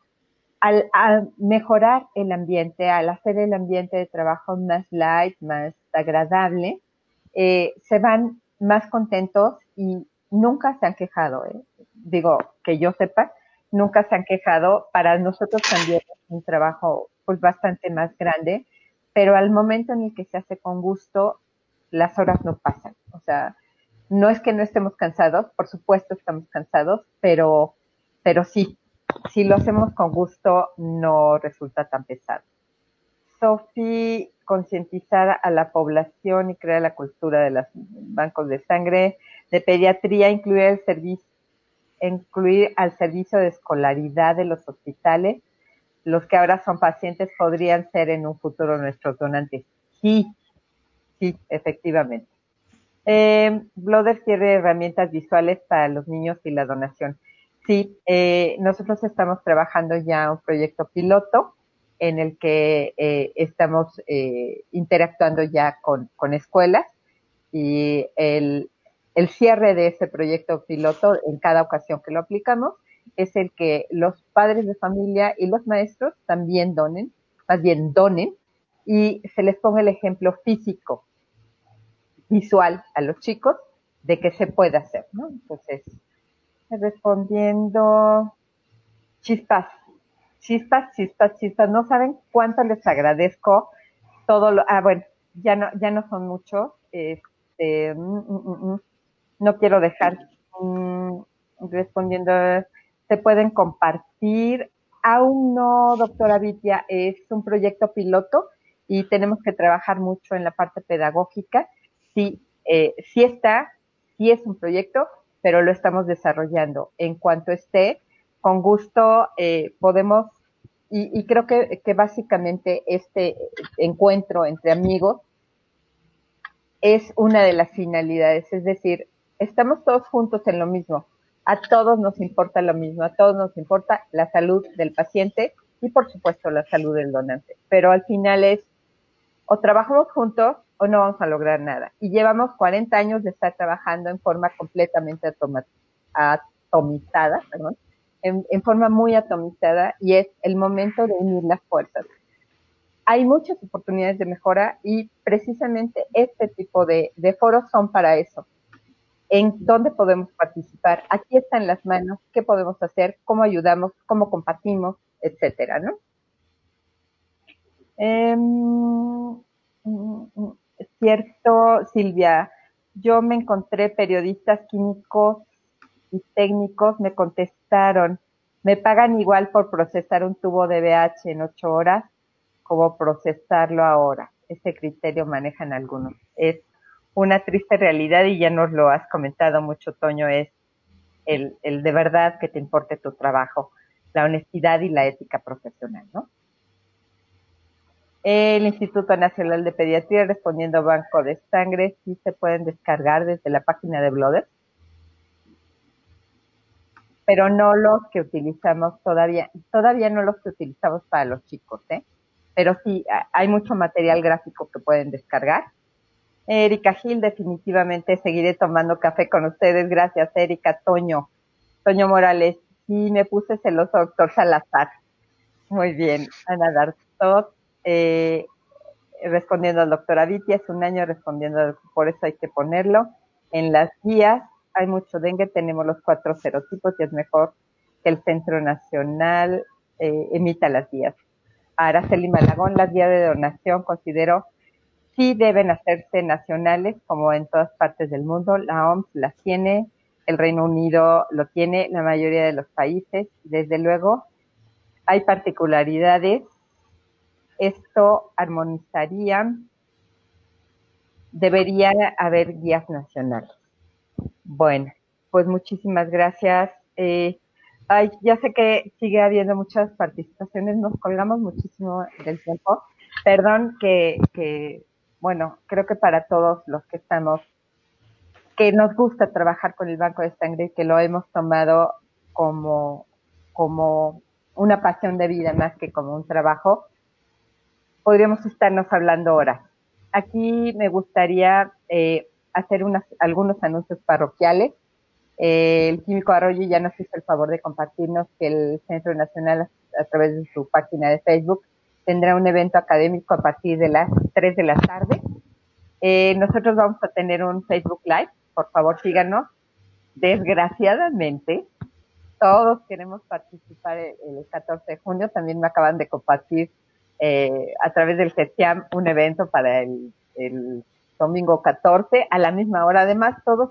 al, mejorar el ambiente, al hacer el ambiente de trabajo más light, más agradable, eh, se van más contentos y nunca se han quejado. ¿eh? Digo, que yo sepa, nunca se han quejado. Para nosotros también es un trabajo pues bastante más grande, pero al momento en el que se hace con gusto, las horas no pasan. O sea, no es que no estemos cansados, por supuesto estamos cansados, pero, pero sí, si lo hacemos con gusto, no resulta tan pesado. Sofi, concientizar a la población y crear la cultura de los bancos de sangre, de pediatría, incluir el servicio, incluir al servicio de escolaridad de los hospitales. Los que ahora son pacientes podrían ser en un futuro nuestros donantes. Sí, sí, efectivamente. Eh, Bloder quiere herramientas visuales para los niños y la donación. Sí, eh, nosotros estamos trabajando ya un proyecto piloto en el que eh, estamos eh, interactuando ya con, escuelas y el, el, cierre de ese proyecto piloto en cada ocasión que lo aplicamos es el que los padres de familia y los maestros también donen, más bien donen, y se les ponga el ejemplo físico, visual a los chicos de que se puede hacer, ¿no? Entonces, respondiendo chispas, chispas, chispas, chispas. No saben cuánto les agradezco todo lo, ah, bueno, ya no, ya no son muchos, este, mm, mm, mm, no quiero dejar respondiendo, se pueden compartir. Aún no, doctora Vitia, es un proyecto piloto y tenemos que trabajar mucho en la parte pedagógica. Sí, eh, sí está, sí es un proyecto, pero lo estamos desarrollando. En cuanto esté, con gusto eh, podemos, y, creo que, que, básicamente este encuentro entre amigos es una de las finalidades, es decir, estamos todos juntos en lo mismo, a todos nos importa lo mismo, a todos nos importa la salud del paciente y por supuesto la salud del donante, pero al final es o trabajamos juntos o no vamos a lograr nada. Y llevamos 40 años de estar trabajando en forma completamente atomizada, perdón, en, forma muy atomizada y es el momento de unir las fuerzas. Hay muchas oportunidades de mejora y precisamente este tipo de, foros son para eso, en dónde podemos participar. Aquí están las manos, qué podemos hacer, cómo ayudamos, cómo compartimos, etcétera, ¿no? Em, cierto, Silvia, yo me encontré periodistas químicos y técnicos, me contestaron, me pagan igual por procesar un tubo de BH en ocho horas como procesarlo ahora. Ese criterio manejan algunos. Es una triste realidad y ya nos lo has comentado mucho, Toño, es el, el de verdad que te importe tu trabajo, la honestidad y la ética profesional, ¿no? El Instituto Nacional de Pediatría respondiendo Banco de Sangre, sí se pueden descargar desde la página de Blooder, pero no los que utilizamos todavía, todavía no los que utilizamos para los chicos, ¿eh? Pero sí, hay mucho material gráfico que pueden descargar Erika Gil, definitivamente seguiré tomando café con ustedes. Gracias, Erika. Toño, Toño Morales. Sí, me puse celoso, doctor Salazar. Muy bien. Ana Dartot, eh, respondiendo al doctor Avitia, es un año respondiendo, por eso hay que ponerlo. En las guías hay mucho dengue, tenemos los cuatro serotipos y es mejor que el Centro Nacional eh, emita las guías. Araceli Malagón, las guías de donación, considero sí deben hacerse nacionales, como en todas partes del mundo. La OMS las tiene, el Reino Unido lo tiene, la mayoría de los países. Desde luego, hay particularidades. Esto armonizaría, debería haber guías nacionales. Bueno, pues muchísimas gracias. Eh, ay, ya sé que sigue habiendo muchas participaciones, nos colgamos muchísimo del tiempo. Perdón que, que bueno, creo que para todos los que estamos, que nos gusta trabajar con el banco de sangre, que lo hemos tomado como, como una pasión de vida más que como un trabajo, podríamos estarnos hablando ahora. Aquí me gustaría eh, hacer unas, algunos anuncios parroquiales. Eh, el Químico Arroyo ya nos hizo el favor de compartirnos que el Centro Nacional, a través de su página de Facebook, tendrá un evento académico a partir de las 3 de la tarde. Eh, nosotros vamos a tener un Facebook Live, por favor síganos. Desgraciadamente, todos queremos participar el, 14 de junio. También me acaban de compartir eh, a través del CETIAM un evento para el, el domingo 14 a la misma hora. Además, todos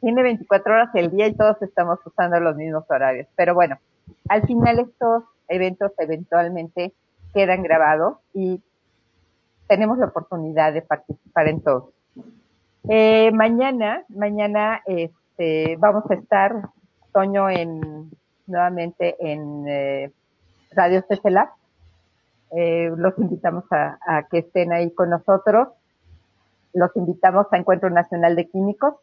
tiene 24 horas el día y todos estamos usando los mismos horarios. Pero bueno, al final estos eventos eventualmente quedan grabados y tenemos la oportunidad de participar en todos. Eh, mañana, mañana este, vamos a estar, Toño, en, nuevamente en eh, Radio CCLAB. Eh, los invitamos a, que estén ahí con nosotros. Los invitamos a Encuentro Nacional de Químicos.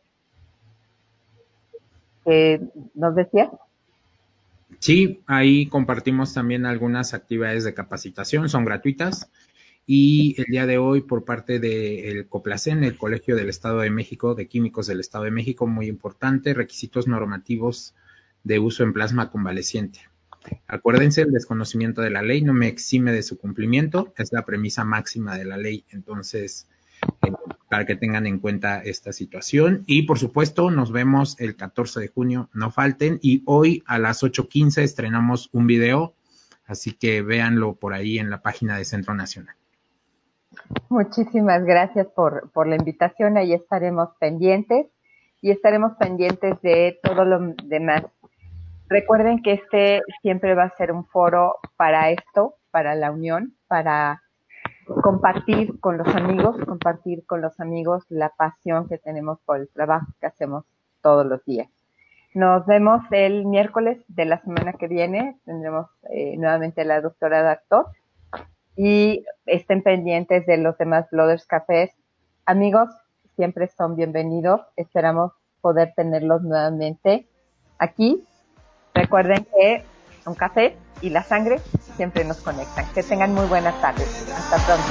¿Nos decía? Sí, ahí compartimos también algunas actividades de capacitación, son gratuitas. Y el día de hoy, por parte del COPLACEN, el Colegio del Estado de México, de Químicos del Estado de México, muy importante, requisitos normativos de uso en plasma convaleciente. Acuérdense, el desconocimiento de la ley no me exime de su cumplimiento, es la premisa máxima de la ley. Entonces, eh, para que tengan en cuenta esta situación. Y por supuesto, nos vemos el 14 de junio, no falten. Y hoy a las 8.15 estrenamos un video, así que véanlo por ahí en la página de Centro Nacional. Muchísimas gracias por, por la invitación, ahí estaremos pendientes y estaremos pendientes de todo lo demás. Recuerden que este siempre va a ser un foro para esto, para la unión, para compartir con los amigos, compartir con los amigos la pasión que tenemos por el trabajo que hacemos todos los días. Nos vemos el miércoles de la semana que viene. Tendremos eh, nuevamente a la doctora Dartot y estén pendientes de los demás Blooders Cafés. Amigos, siempre son bienvenidos. Esperamos poder tenerlos nuevamente aquí. Recuerden que un café y la sangre siempre nos conectan. Que tengan muy buenas tardes. Hasta pronto.